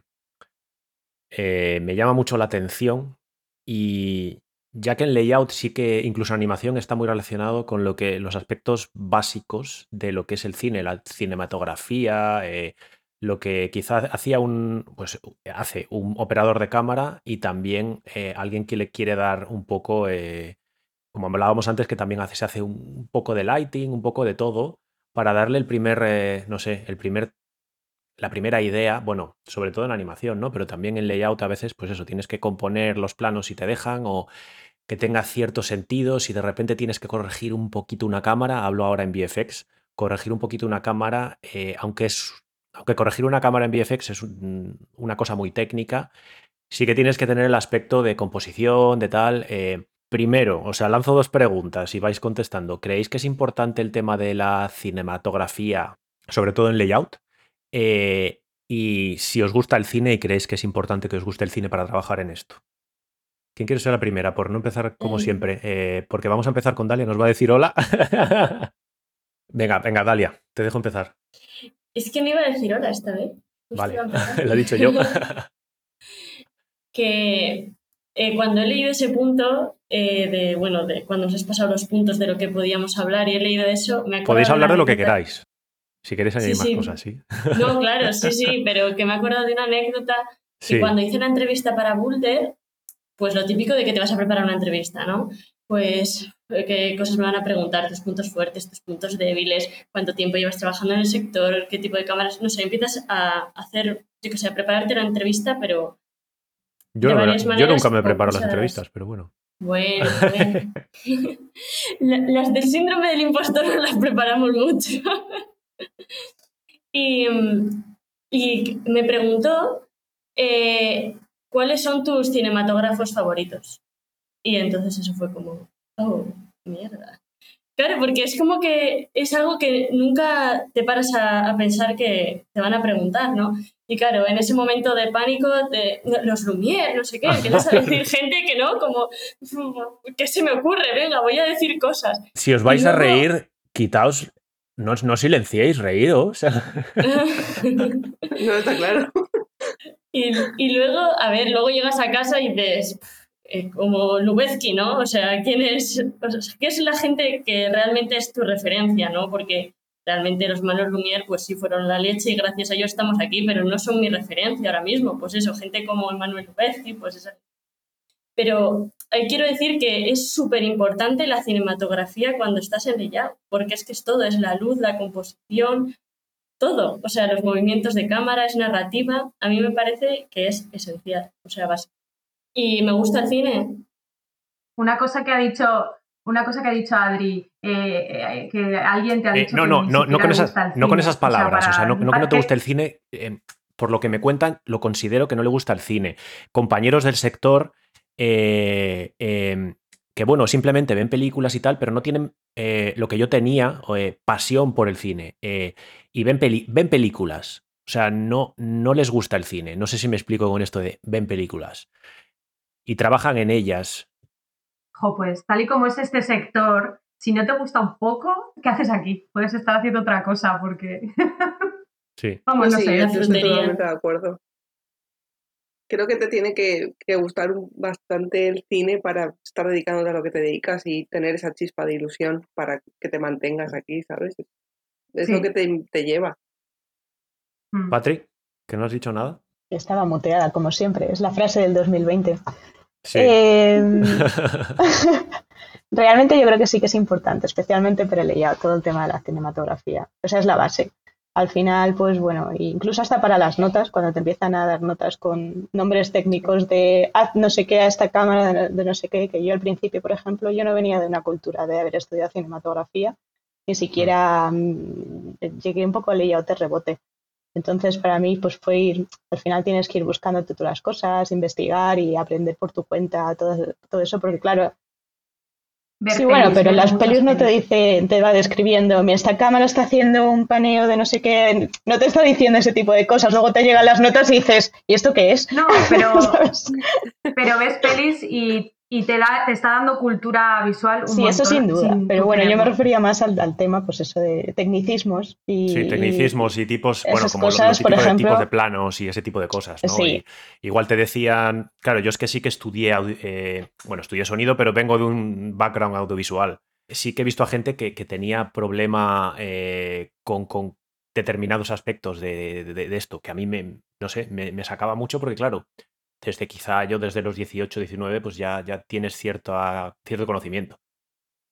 eh, me llama mucho la atención y, ya que en layout sí que incluso animación está muy relacionado con lo que los aspectos básicos de lo que es el cine, la cinematografía, eh, lo que quizás hacía un, pues hace un operador de cámara y también eh, alguien que le quiere dar un poco, eh, como hablábamos antes, que también hace, se hace un, poco de lighting, un poco de todo, para darle el primer, no sé, el primer la primera idea, bueno, sobre todo en animación, ¿no? Pero también en layout a veces, pues eso, tienes que componer los planos si te dejan o que tenga cierto sentido, si de repente tienes que corregir un poquito una cámara, hablo ahora en VFX, corregir un poquito una cámara, eh, aunque es, aunque corregir una cámara en VFX es una cosa muy técnica, sí que tienes que tener el aspecto de composición, de tal. Eh, primero, o sea, lanzo dos preguntas y vais contestando. ¿Creéis que es importante el tema de la cinematografía, sobre todo en layout? Eh, y si os gusta el cine y creéis que es importante que os guste el cine para trabajar en esto. ¿Quién quiere ser la primera? Por no empezar como siempre. Eh, porque vamos a empezar con Dalia, nos va a decir hola. venga, venga, Dalia, te dejo empezar. Es que me iba a decir hola esta vez. vale, lo he dicho yo. que eh, cuando he leído ese punto, de, bueno, de cuando os has pasado los puntos de lo que podíamos hablar y he leído eso, me Podéis hablar de lo que queráis. Si queréis añadir más cosas, sí. No, claro, sí, sí, pero que me he acordado de una anécdota que cuando hice la entrevista para Boulder, pues lo típico de que te vas a preparar una entrevista, ¿no? Pues eh, qué cosas me van a preguntar, tus puntos fuertes, tus puntos débiles, cuánto tiempo llevas trabajando en el sector, qué tipo de cámaras, no sé, empiezas a hacer, yo qué sé, a prepararte la entrevista, pero... Yo, yo nunca me preparo las entrevistas, pero bueno. Bueno, bueno. las del síndrome del impostor no las preparamos mucho. y, y, me preguntó eh, cuáles son tus cinematógrafos favoritos. Y entonces eso fue como, oh, mierda. Claro, porque es como que es algo que nunca te paras a, pensar que te van a preguntar, ¿no? Y claro, en ese momento de pánico, de, los Lumière, no sé qué, que vas a decir gente que no, como, ¿qué se me ocurre? Venga, voy a decir cosas. Si os vais a reír, quitaos no, no silenciéis, reíros. no, está claro. Y, luego, a ver, luego llegas a casa y dices, eh, como Lubezki, ¿no? O sea, ¿quién es, ¿qué es la gente que realmente es tu referencia, ¿no? Porque realmente los malos Lumière, pues sí fueron la leche y gracias a ellos estamos aquí, pero no son mi referencia ahora mismo. Pues eso, gente como Emmanuel Lubezki, pues esa. Pero quiero decir que es súper importante la cinematografía cuando estás en ella, porque es que es todo, es la luz, la composición, todo. O sea, los movimientos de cámara, es narrativa. A mí me parece que es esencial, o sea, básico. Y me gusta el cine. Una cosa que ha dicho, una cosa que ha dicho Adri, eh, eh, que alguien te ha eh, dicho no, no, no, no con esas, no con esas palabras, o sea, no, no que no te guste el cine. por lo que me cuentan, lo considero que no le gusta el cine. Compañeros del sector eh, em, que bueno, simplemente ven películas y tal, pero no tienen eh, lo que yo tenía, eh, pasión por el cine. y ven, ven películas. O sea, no, no les gusta el cine. No sé si me explico con esto de ven películas. Y trabajan en ellas. pues tal y como es este sector, si no te gusta un poco, ¿qué haces aquí? Puedes estar haciendo otra cosa porque... sí. Vamos, no sé, estoy totalmente de acuerdo creo que te tiene que, gustar bastante el cine para estar dedicándote a lo que te dedicas y tener esa chispa de ilusión para que te mantengas aquí, ¿sabes? Es lo que te, lleva. Mm. Patrick, que no has dicho nada. Estaba muteada, como siempre. Es la frase del 2020. Em, realmente yo creo que sí que es importante, especialmente para el todo el tema de la cinematografía. Esa es la base al final, pues bueno, incluso hasta para las notas, cuando te empiezan a dar notas con nombres técnicos de haz no sé qué a esta cámara, de no sé qué, que yo al principio, por ejemplo, yo no venía de una cultura de haber estudiado cinematografía, ni siquiera mm, llegué un poco a layout de rebote. Entonces, para mí, pues fue ir, al final tienes que ir buscándote tú las cosas, investigar y aprender por tu cuenta, todo, todo eso, porque claro, sí, bueno, pero las pelis no te dice, te va describiendo, esta cámara está haciendo un paneo de no sé qué, no te está diciendo ese tipo de cosas. Luego te llegan las notas y dices, ¿y esto qué es? No, pero, pero ves pelis y y te, te, está dando cultura visual. Un sí, eso sin duda. pero bueno, yo me refería más al, tema, pues eso, de tecnicismos. Y, sí, tecnicismos y, tipos, bueno, como cosas, los, tipos, de, tipos de planos y ese tipo de cosas. ¿no? Sí. igual te decían, claro, yo es que sí que estudié, eh, bueno, estudié sonido, pero vengo de un background audiovisual. Sí que he visto a gente que, que tenía problema eh, con, con, determinados aspectos de, de, esto, que a mí me, no sé, me, me sacaba mucho porque, claro, desde quizá yo desde los 18, 19, pues ya, ya tienes cierto, cierto conocimiento.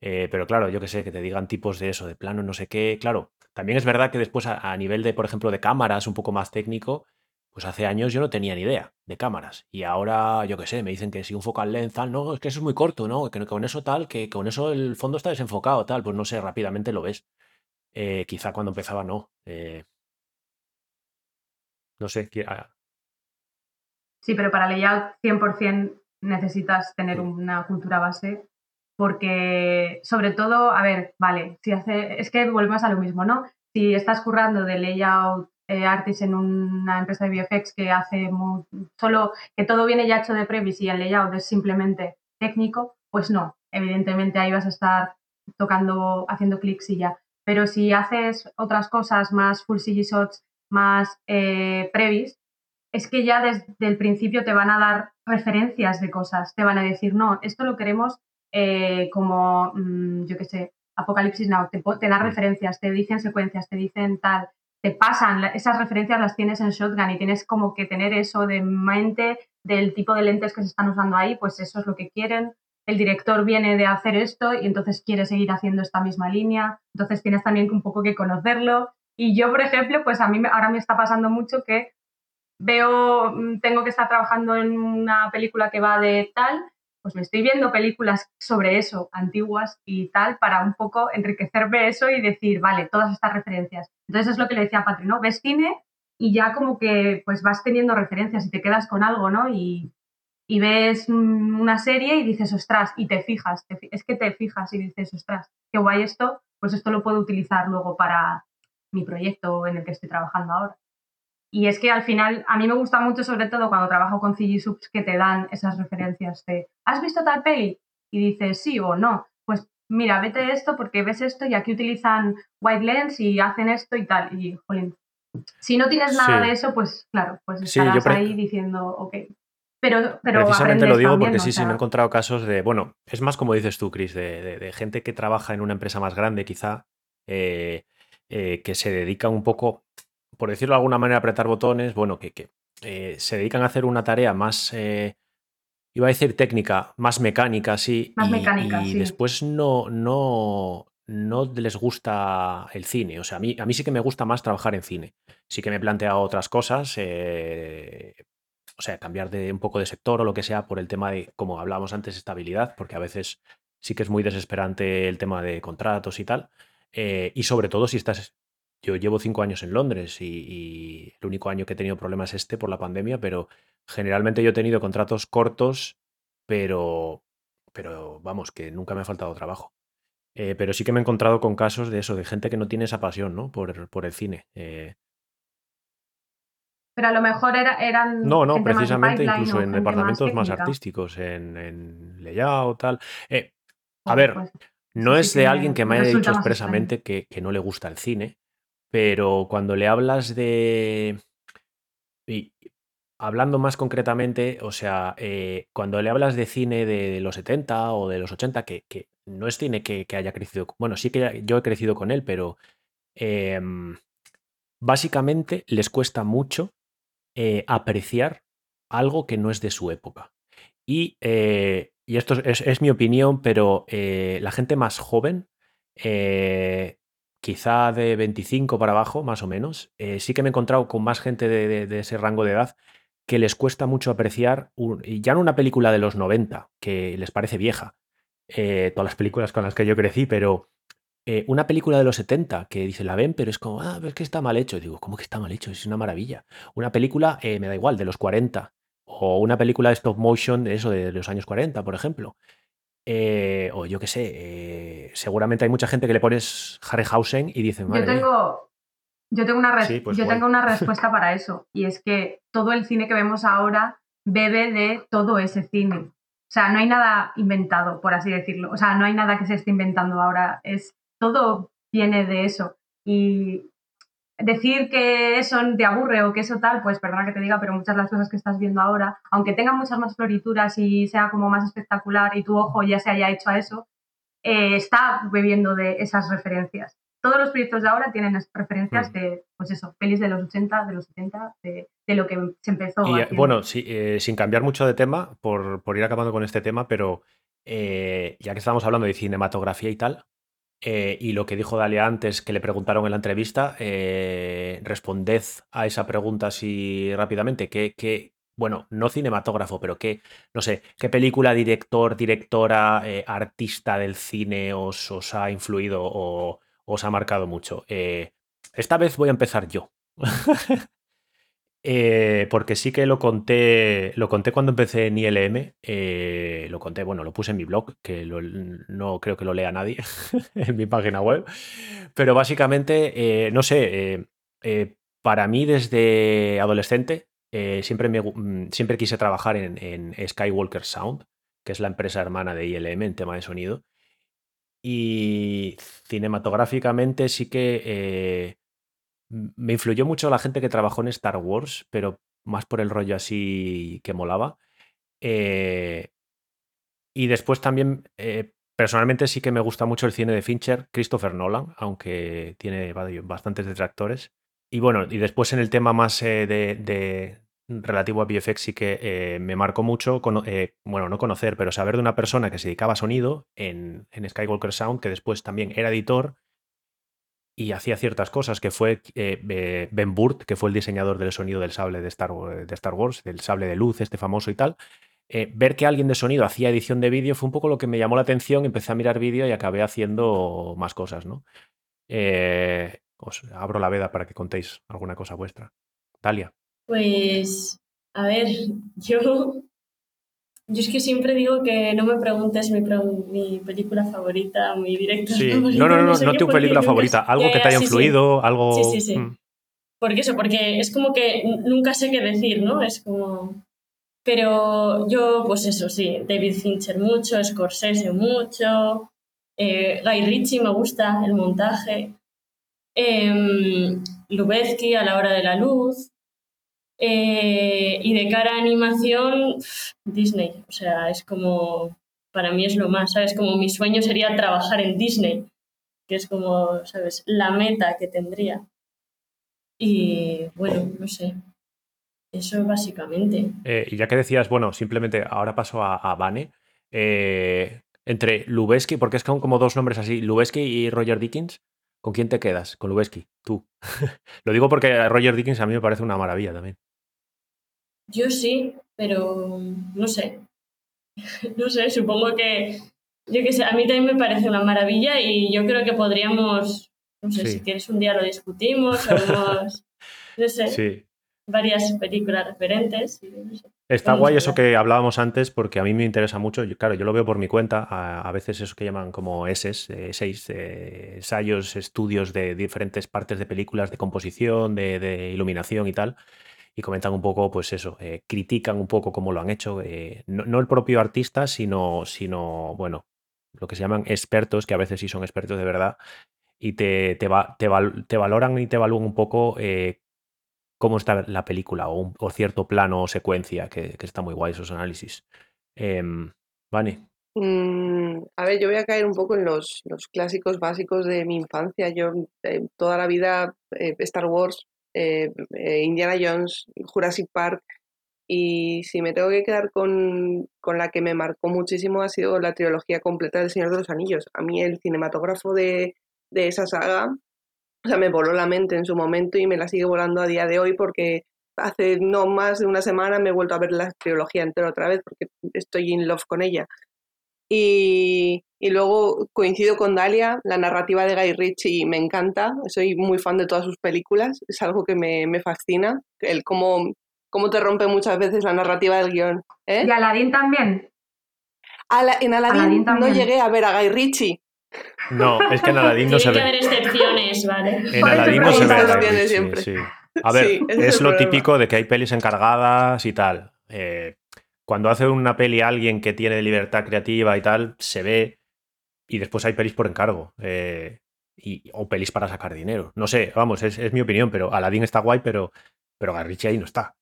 Eh, pero claro, yo que sé, que te digan tipos de eso, de plano, no sé qué. Claro, también es verdad que después a, nivel de, por ejemplo, de cámaras, un poco más técnico, pues hace años yo no tenía ni idea de cámaras. Y ahora, yo que sé, me dicen que si un focal length, tal, no, es que eso es muy corto, ¿no? Que con eso tal, que con eso el fondo está desenfocado, tal, pues no sé, rápidamente lo ves. Eh, quizá cuando empezaba no. Eh, no sé, ah, Sí, pero para layout 100% necesitas tener una cultura base porque sobre todo, a ver, vale, si hace, es que volvemos a lo mismo, ¿no? Si estás currando de layout eh, artist en una empresa de VFX que hace solo que todo viene ya hecho de previs y el layout es simplemente técnico, pues no, evidentemente ahí vas a estar tocando, haciendo clics y ya. Pero si haces otras cosas más full CG shots, más eh, previs, es que ya desde el principio te van a dar referencias de cosas, te van a decir, no, esto lo queremos eh, como, mm, yo qué sé, Apocalipsis Now, te, te dan referencias, te dicen secuencias, te dicen tal, te pasan, esas referencias las tienes en Shotgun y tienes como que tener eso de mente del tipo de lentes que se están usando ahí, pues eso es lo que quieren. El director viene de hacer esto y entonces quiere seguir haciendo esta misma línea, entonces tienes también un poco que conocerlo. Y yo, por ejemplo, pues a mí ahora me está pasando mucho que veo, mm, tengo que estar trabajando en una película que va de tal, pues me estoy viendo películas sobre eso, antiguas y tal, para un poco enriquecerme eso y decir, vale, todas estas referencias. Entonces es lo que le decía a Patri, ¿no? Ves cine y ya como que pues vas teniendo referencias y te quedas con algo, ¿no? Y, y ves mm, una serie y dices, ostras, y te fijas, es que te fijas y dices, ostras, qué guay esto, pues esto lo puedo utilizar luego para mi proyecto en el que estoy trabajando ahora. Y es que al final, a mí me gusta mucho, sobre todo cuando trabajo con CG Subs, que te dan esas referencias de, ¿has visto tal peli? Y dices sí o no. Pues mira, vete esto porque ves esto y aquí utilizan white lens y hacen esto y tal. Y, jolín, si no tienes nada de eso, pues claro, pues estarás ahí diciendo, ok. Pero, pero Precisamente lo digo porque sí, sí, me he encontrado casos de, bueno, es más como dices tú, Chris, de, gente que trabaja en una empresa más grande, quizá, eh, eh, que se dedica un poco por decirlo de alguna manera, apretar botones, bueno, que, eh, se dedican a hacer una tarea más, eh, iba a decir técnica, más mecánica, sí. Más y, mecánica, y después no, no, no les gusta el cine. O sea, a mí, a mí sí que me gusta más trabajar en cine. Sí que me he planteado otras cosas, eh, o sea, cambiar de un poco de sector o lo que sea por el tema de, como hablábamos antes, estabilidad, porque a veces sí que es muy desesperante el tema de contratos y tal. y sobre todo si estás yo llevo cinco años en Londres y, el único año que he tenido problemas es este por la pandemia, pero generalmente yo he tenido contratos cortos, pero, pero vamos, que nunca me ha faltado trabajo. Eh, pero sí que me he encontrado con casos de eso, de gente que no tiene esa pasión, ¿no? Por, por el cine. Eh. Pero a lo mejor era, eran. No, no, precisamente incluso en departamentos más, artísticos, en, en layout, tal. Eh, a ver, pues, no es de alguien que me haya dicho expresamente que, que, no le gusta el cine, pero cuando le hablas de... Y hablando más concretamente, o sea, eh, cuando le hablas de cine de, los 70 o de los 80, que, no es cine que, haya crecido, bueno, sí que yo he crecido con él, pero em, básicamente les cuesta mucho eh, apreciar algo que no es de su época. Y, eh, y esto es, es, mi opinión, pero la gente más joven quizá de 25 para abajo, más o menos, eh, sí que me he encontrado con más gente de, ese rango de edad que les cuesta mucho apreciar, ya no una película de los 90, que les parece vieja, eh, todas las películas con las que yo crecí, pero eh, una película de los 70 que dice, la ven, pero es como, ah, es que está mal hecho. digo, ¿cómo que está mal hecho? Es una maravilla. Una película, me da igual, de los 40, o una película de stop motion, de eso, de los años 40, por ejemplo. Eh, o yo qué sé, eh, seguramente hay mucha gente que le pones Harryhausen y dicen, yo tengo, yo tengo una, pues yo tengo una respuesta para eso y es que todo el cine que vemos ahora bebe de todo ese cine. O sea, no hay nada inventado, por así decirlo. O sea, no hay nada que se esté inventando ahora. Es, todo viene de eso. Y decir que eso te aburre o que eso tal, pues perdona que te diga, pero muchas de las cosas que estás viendo ahora, aunque tengan muchas más florituras y sea como más espectacular y tu ojo ya se haya hecho a eso, eh, está bebiendo de esas referencias. Todos los proyectos de ahora tienen referencias mm. de, pues eso, pelis de los 80, de los 70, de, lo que se empezó. Y, bueno, eh, sin cambiar mucho de tema, por, ir acabando con este tema, pero eh, ya que estamos hablando de cinematografía y tal, y lo que dijo Dalia antes, que le preguntaron en la entrevista, responded a esa pregunta así rápidamente. ¿Qué, qué, bueno, no cinematógrafo, pero qué, no sé, qué película, director, directora, eh, artista del cine os, os, ha influido o os ha marcado mucho. Eh, esta vez voy a empezar yo. Eh, porque sí que lo conté, lo conté cuando empecé en ILM, lo conté, bueno, lo puse en mi blog, que no creo que lo lea nadie en mi página web, pero básicamente, no sé, para mí desde adolescente eh, siempre, mm, siempre quise trabajar en, Skywalker Sound, que es la empresa hermana de ILM en tema de sonido. Y cinematográficamente sí que eh, me influyó mucho la gente que trabajó en Star Wars, pero más por el rollo así que molaba. Eh, y después también, personalmente sí que me gusta mucho el cine de Fincher, Christopher Nolan, aunque tiene bastantes detractores. Y bueno, y después en el tema más eh, de, relativo a VFX sí que eh, me marcó mucho, eh, bueno, no conocer, pero saber de una persona que se dedicaba a sonido en, Skywalker Sound, que después también era editor y hacía ciertas cosas, que fue Ben Burt, que fue el diseñador del sonido del sable de Star, Wars, del sable de luz, este famoso y tal. ver que alguien de sonido hacía edición de vídeo fue un poco lo que me llamó la atención, empecé a mirar vídeo y acabé haciendo más cosas, ¿no? Os abro la veda para que contéis alguna cosa vuestra. Talia. Pues, a ver, yo, yo es que siempre digo que no me preguntes mi, mi película favorita, mi director sí. favorito. No, no, no, no, tu película favorita. Algo que te haya influido, algo. Sí, sí, sí. Mm. Porque eso, porque es como que nunca sé qué decir, ¿no? Es como. Pero yo, pues eso, sí, David Fincher mucho, Scorsese mucho, eh, Guy Ritchie me gusta el montaje. Eh, Lubezki a la hora de la luz. Eh, y de cara a animación, Disney. O sea, es como, para mí es lo más, ¿sabes? Como mi sueño sería trabajar en Disney, que es como, ¿sabes? La meta que tendría. Y bueno, no sé. Eso básicamente. Eh, y ya que decías, bueno, simplemente ahora paso a, a Bane. Eh, entre Lubezki, porque es como dos nombres así, Lubezki y Roger Dickens, ¿Con quién te quedas? Con Lubeski, tú. Lo digo porque Roger Dickens a mí me parece una maravilla también. Yo sí, pero no sé. no sé, supongo que. Yo qué sé, a mí también me parece una maravilla y yo creo que podríamos. No sé, si quieres un día lo discutimos, no sé. Sí varias películas referentes. Está guay eso que hablábamos antes porque a mí me interesa mucho. claro, yo lo veo por mi cuenta. A, veces eso que llaman como S, eh, seis eh, ensayos, estudios de diferentes partes de películas, de composición, de, iluminación y tal. Y comentan un poco, pues eso, eh, critican un poco cómo lo han hecho. No, el propio artista, sino, sino, bueno, lo que se llaman expertos, que a veces sí son expertos de verdad, y te, te, te, valoran y te evalúan un poco cómo está la película o, o cierto plano o secuencia, que, está muy guay esos análisis. Eh, Vani. Mm, a ver, yo voy a caer un poco en los, los clásicos básicos de mi infancia. Yo eh, toda la vida eh, Star Wars, eh, Indiana Jones, Jurassic Park. Y si me tengo que quedar con, con, la que me marcó muchísimo ha sido la trilogía completa del Señor de los Anillos. A mí el cinematógrafo de, de esa saga o sea, me voló la mente en su momento y me la sigue volando a día de hoy porque hace no más de una semana me he vuelto a ver la trilogía entera otra vez porque estoy in love con ella. Y, y, luego coincido con Dalia, la narrativa de Guy Ritchie me encanta, soy muy fan de todas sus películas, es algo que me, me fascina, el cómo, cómo, te rompe muchas veces la narrativa del guion. ¿eh? ¿Y Aladdin también? en Aladdin, no llegué a ver a Guy Ritchie, no, es que en Aladdin no se ve. Tiene que haber excepciones, ¿vale? En Aladdin no se ve. siempre. A ver, es, lo típico de que hay pelis encargadas y tal. Eh, cuando hace una peli alguien que tiene libertad creativa y tal, se ve. Y después hay pelis por encargo. Eh, y, o pelis para sacar dinero. No sé, vamos, es, mi opinión, pero Aladdin está guay, pero, pero Garrichi ahí no está.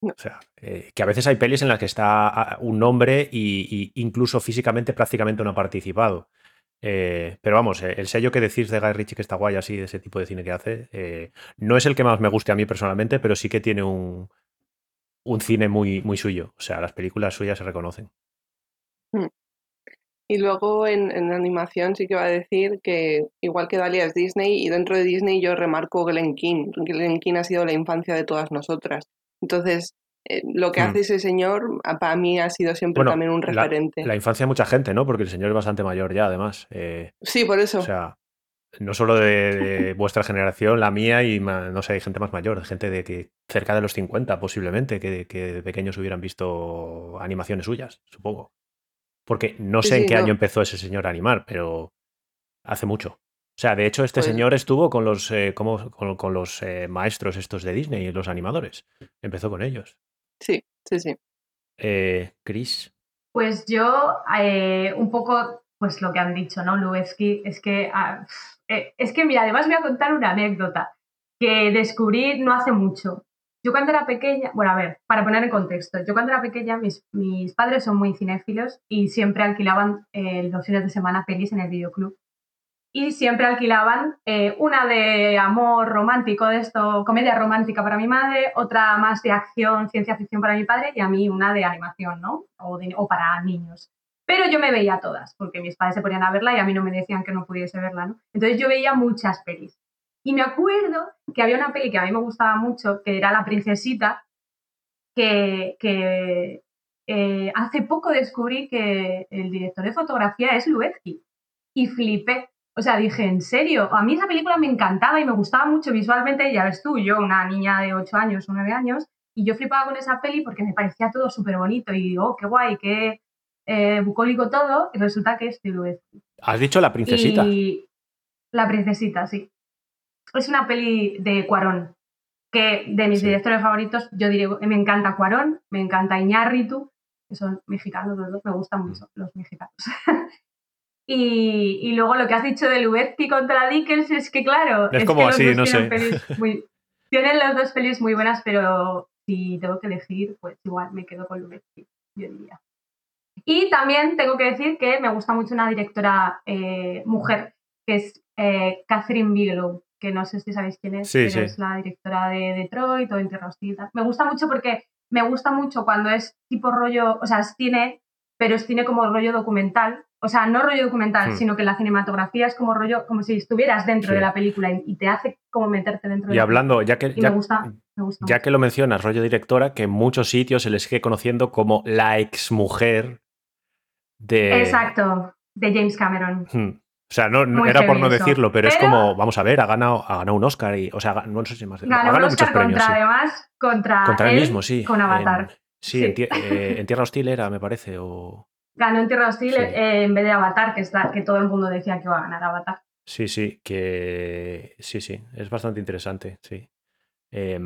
O sea, eh, que a veces hay pelis en las que está ah, un nombre y, incluso físicamente prácticamente no ha participado. Eh, pero vamos, eh, el sello que decís de Guy Ritchie que está guay así, de ese tipo de cine que hace, no es el que más me guste a mí personalmente, pero sí que tiene un, un cine muy, muy suyo. O sea, las películas suyas se reconocen. Hmm. Y luego en, animación sí que va a decir que igual que Dalia es Disney y dentro de Disney yo remarco Glen King. Glen King ha sido la infancia de todas nosotras. Entonces, eh, lo que hmm. hace ese señor para mí ha sido siempre también un referente. La, infancia de mucha gente, ¿no? Porque el señor es bastante mayor ya, además. Eh, sí, por eso. O sea, no solo de, vuestra generación, la mía y no sé, hay gente más mayor, gente de que cerca de los 50 posiblemente, que, que de pequeños hubieran visto animaciones suyas, supongo. Porque no sé en qué año empezó ese señor a animar, pero hace mucho. O sea, de hecho, este pues señor estuvo con los, eh, como, con, los eh, maestros estos de Disney, los animadores. Empezó con ellos. Sí, sí, sí. Eh, Chris. Pues yo, un poco, pues lo que han dicho, ¿no? Lubeski, es que, ah, es que, mira, además voy a contar una anécdota que descubrí no hace mucho. Yo cuando era pequeña, bueno, a ver, para poner en contexto, yo cuando era pequeña, mis, mis padres son muy cinéfilos y siempre alquilaban eh, los fines de semana pelis en el videoclub. Y siempre alquilaban eh, una de amor romántico, de esto, comedia romántica para mi madre, otra más de acción, ciencia ficción para mi padre y a mí una de animación, ¿no? O, o para niños. Pero yo me veía todas, porque mis padres se ponían a verla y a mí no me decían que no pudiese verla, ¿no? Entonces yo veía muchas pelis. Y me acuerdo que había una peli que a mí me gustaba mucho, que era La Princesita, que, eh, hace poco descubrí que el director de fotografía es Luetzky. Y flipé. O sea, dije, ¿en serio? A mí esa película me encantaba y me gustaba mucho visualmente. Ya ves tú, yo, una niña de 8 años o 9 años, y yo flipaba con esa peli porque me parecía todo súper bonito. Y digo, oh, qué guay, qué eh, bucólico todo. Y resulta que es de Luetzky. ¿Has dicho La Princesita? La Princesita, sí es una peli de Cuarón, que de mis directores favoritos, yo diría, me encanta Cuarón, me encanta Iñárritu, que son mexicanos los dos, me gustan mucho los mexicanos. y, luego lo que has dicho de Lubetzky contra Dickens es que, claro, es, como así, no sé. tienen las dos pelis muy buenas, pero si tengo que elegir, pues igual me quedo con Lubetzky, yo diría. Y también tengo que decir que me gusta mucho una directora eh, mujer, que es eh, Catherine Bigelow, que no sé si sabéis quién es, pero es la directora de Detroit o Entre Me gusta mucho porque me gusta mucho cuando es tipo rollo, o sea, es cine, pero es cine como rollo documental. O sea, no rollo documental, hmm. sino que la cinematografía es como rollo, como si estuvieras dentro de la película y, te hace como meterte dentro y de hablando, ya que, ya, me gusta, ya que lo mencionas, rollo directora, que en muchos sitios se les sigue conociendo como la exmujer de. Exacto, de James Cameron. Hmm. O sea, no, era por no decirlo, pero, es como, vamos a ver, ha ganado, ha ganado un Oscar y, o sea, no sé si más. Ganó ha ganado muchos premios, contra, además, contra, contra él, mismo, sí. Con Avatar. sí, eh, En, Tierra Hostil era, me parece, o... Ganó en Tierra Hostil eh, en vez de Avatar, que, está, que todo el mundo decía que iba a ganar Avatar. Sí, sí, que sí, sí, es bastante interesante, sí. Eh,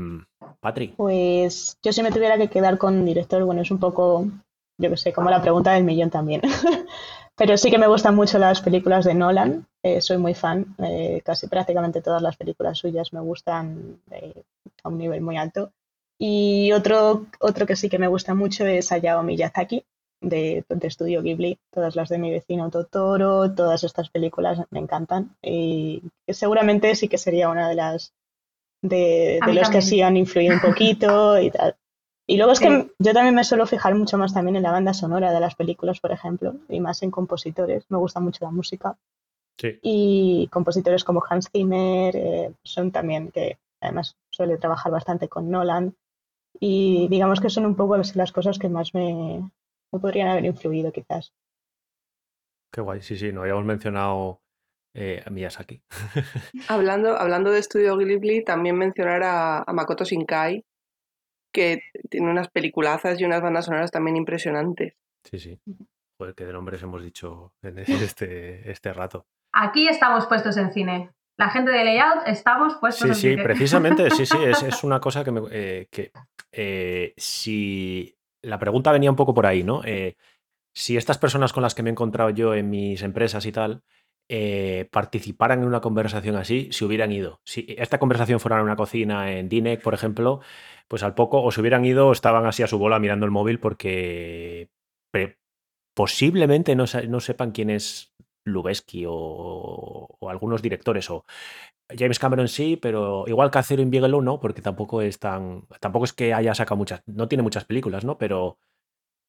Patri. Pues yo si me tuviera que quedar con director, bueno, es un poco, yo qué sé, como la pregunta del millón también. Pero sí que me gustan mucho las películas de Nolan. Eh, soy muy fan. Eh, casi prácticamente todas las películas suyas me gustan eh, a un nivel muy alto. Y otro, otro que sí que me gusta mucho es Hayao Miyazaki, de, de Estudio Ghibli. Todas las de mi vecino Totoro, todas estas películas me encantan. Y seguramente sí que sería una de las de, de los que sí han influido un poquito y tal. Y luego es que yo también me suelo fijar mucho más también en la banda sonora de las películas, por ejemplo, y más en compositores. Me gusta mucho la música. Sí. Y compositores como Hans Zimmer eh, son también que además suele trabajar bastante con Nolan. Y digamos que son un poco las cosas que más me, podrían haber influido quizás. Qué guay, sí, sí, no habíamos mencionado eh, a Miyazaki. hablando, hablando de estudio Ghibli, también mencionar a, a Makoto Shinkai, que tiene unas peliculazas y unas bandas sonoras también impresionantes. Sí, sí. Joder, qué de nombres hemos dicho en este, este rato. Aquí estamos puestos en cine. La gente de layout estamos puestos en cine. Sí, sí, precisamente, sí, sí, es, una cosa que me... Eh, que, eh, si, la pregunta venía un poco por ahí, ¿no? Eh, si estas personas con las que me he encontrado yo en mis empresas y tal, eh, participaran en una conversación así, si hubieran ido. Si esta conversación fuera en una cocina en Dinec, por ejemplo, pues al poco o se hubieran ido o estaban así a su bola mirando el móvil porque posiblemente no, sepan quién es Lubeski o, algunos directores o James Cameron sí, pero igual Catherine Bigelow no, porque tampoco es tan tampoco es que haya sacado muchas, no tiene muchas películas, ¿no? Pero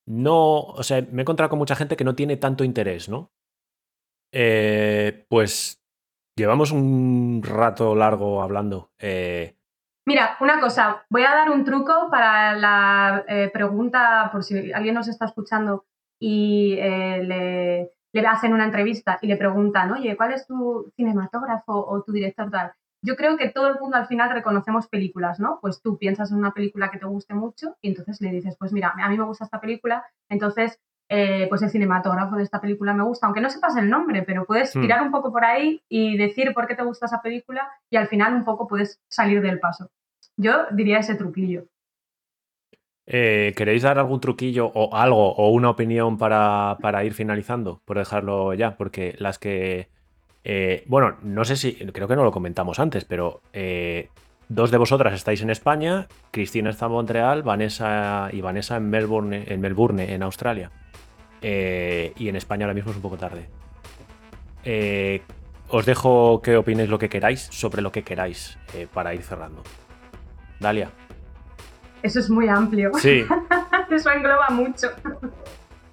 no, o sea, me he encontrado con mucha gente que no tiene tanto interés, ¿no? Eh, pues llevamos un rato largo hablando. Eh, Mira, una cosa, voy a dar un truco para la eh, pregunta, por si alguien nos está escuchando y le, le, hacen una entrevista y le preguntan, oye, ¿cuál es tu cinematógrafo o tu director tal? Yo creo que todo el mundo al final reconocemos películas, ¿no? Pues tú piensas en una película que te guste mucho y entonces le dices, pues mira, a mí me gusta esta película, entonces eh, pues el cinematógrafo de esta película me gusta, aunque no sepas el nombre, pero puedes hmm. tirar un poco por ahí y decir por qué te gusta esa película y al final un poco puedes salir del paso. Yo diría ese truquillo. Eh, ¿Queréis dar algún truquillo o algo o una opinión para, ir finalizando? Por dejarlo ya, porque las que... Eh, bueno, no sé si, creo que no lo comentamos antes, pero dos de vosotras estáis en España, Cristina está en Montreal, Vanessa y Vanessa en Melbourne, en Melbourne, en Australia. Eh, y en España ahora mismo es un poco tarde. Eh, os dejo que opinéis lo que queráis sobre lo que queráis eh, para ir cerrando. Dalia. Eso es muy amplio. Sí. Eso engloba mucho.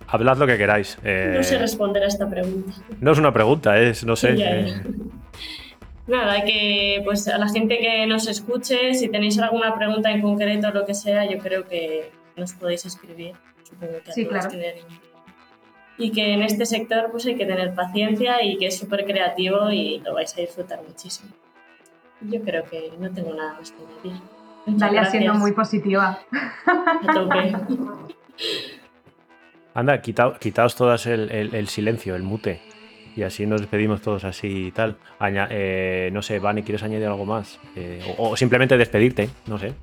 Hablad lo que queráis. no sé responder a esta pregunta. No es una pregunta, es, no sé. Nada, que pues a la gente que nos escuche, si tenéis alguna pregunta en concreto o lo que sea, yo creo que nos podéis escribir. Supongo que sí, claro y que en este sector pues hay que tener paciencia y que es súper creativo y lo vais a disfrutar muchísimo. Yo creo que no tengo nada más que decir. Dalia siendo muy positiva. A tope. Anda, quitaos todas el, silencio, el mute. Y así nos despedimos todos así y tal. Eh, no sé, Vani, ¿quieres añadir algo más? Eh, o simplemente despedirte, no sé.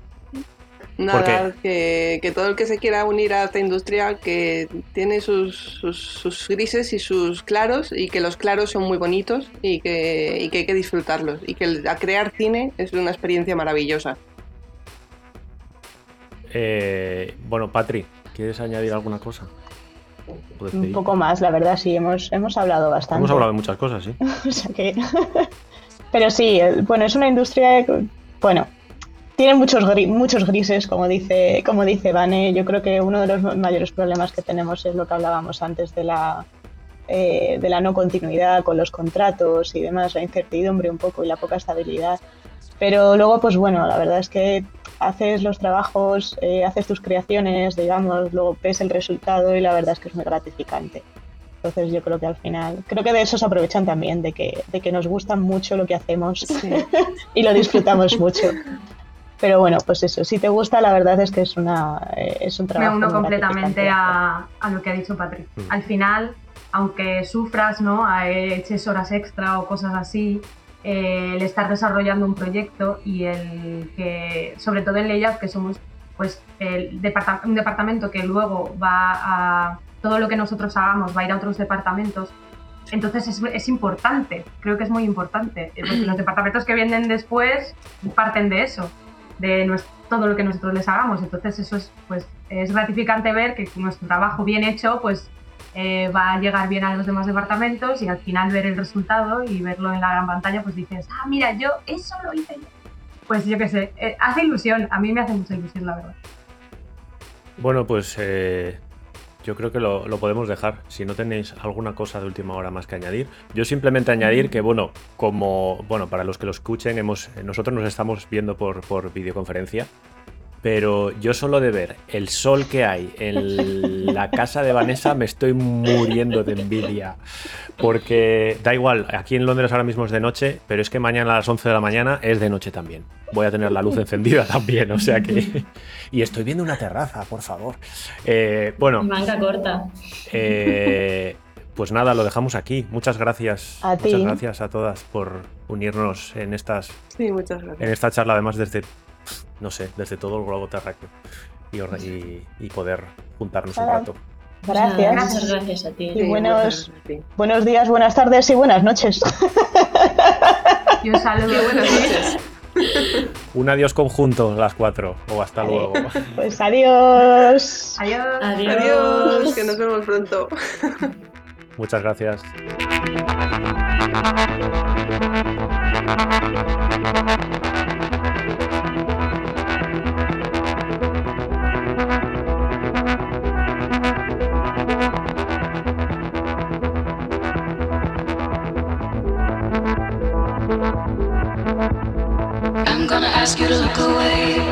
Nada, que, todo el que se quiera unir a esta industria que tiene sus, grises y sus claros y que los claros son muy bonitos y que, hay que disfrutarlos y que a crear cine es una experiencia maravillosa. Eh, bueno, Patri, ¿quieres añadir alguna cosa? Un poco más, la verdad, sí, hemos, hemos hablado bastante. Hemos hablado de muchas cosas, sí. Pero sí, bueno, es una industria, bueno, tiene muchos, muchos grises, como dice, como dice Vane. Yo creo que uno de los mayores problemas que tenemos es lo que hablábamos antes de la, eh, de la no continuidad con los contratos y demás, la incertidumbre un poco y la poca estabilidad. Pero luego, pues bueno, la verdad es que haces los trabajos, eh, haces tus creaciones, digamos, luego ves el resultado y la verdad es que es muy gratificante. Entonces yo creo que al final, creo que de eso se aprovechan también, de que, de que nos gusta mucho lo que hacemos y lo disfrutamos mucho. Pero bueno, pues eso, si te gusta, la verdad es que es, una, eh, es un trabajo. Me uno completamente a, a, lo que ha dicho Patrick. Mm. Al final, aunque sufras, ¿no? Eches horas extra o cosas así, eh, el estar desarrollando un proyecto y el que, sobre todo en Layout, que somos pues el un departamento que luego va a. Todo lo que nosotros hagamos va a ir a otros departamentos. Entonces es, es importante, creo que es muy importante. Los departamentos que vienen después parten de eso de todo lo que nosotros les hagamos. Entonces eso es, pues, es gratificante ver que nuestro trabajo bien hecho pues, eh, va a llegar bien a los demás departamentos y al final ver el resultado y verlo en la gran pantalla, pues dices, ah, mira, yo eso lo hice Pues yo qué sé, eh, hace ilusión, a mí me hace mucha ilusión, la verdad. Bueno, pues eh, yo creo que lo, podemos dejar. Si no tenéis alguna cosa de última hora más que añadir. Yo simplemente añadir que, bueno, como, bueno, para los que lo escuchen, hemos, nosotros nos estamos viendo por, por videoconferencia pero yo solo de ver el sol que hay en la casa de Vanessa me estoy muriendo de envidia. Porque da igual, aquí en Londres ahora mismo es de noche, pero es que mañana a las 11 de la mañana es de noche también. Voy a tener la luz encendida también, o sea que... Y estoy viendo una terraza, por favor. Eh, bueno... Manga corta. Eh, pues nada, lo dejamos aquí. Muchas gracias. A muchas gracias a todas por unirnos en estas... Sí, muchas gracias. En esta charla, además desde no sé, desde todo el globo terráqueo. y, y- y poder juntarnos un rato. Gracias. Muchas gracias a ti. Y buenos-. Buenos días, buenas tardes y buenas noches. Y un saludo. Qué buenas noches. Un adiós conjunto, las cuatro. O hasta luego. Pues adiós. Adiós. Adiós. Adiós, que nos vemos pronto. Muchas gracias. Ask you to look away.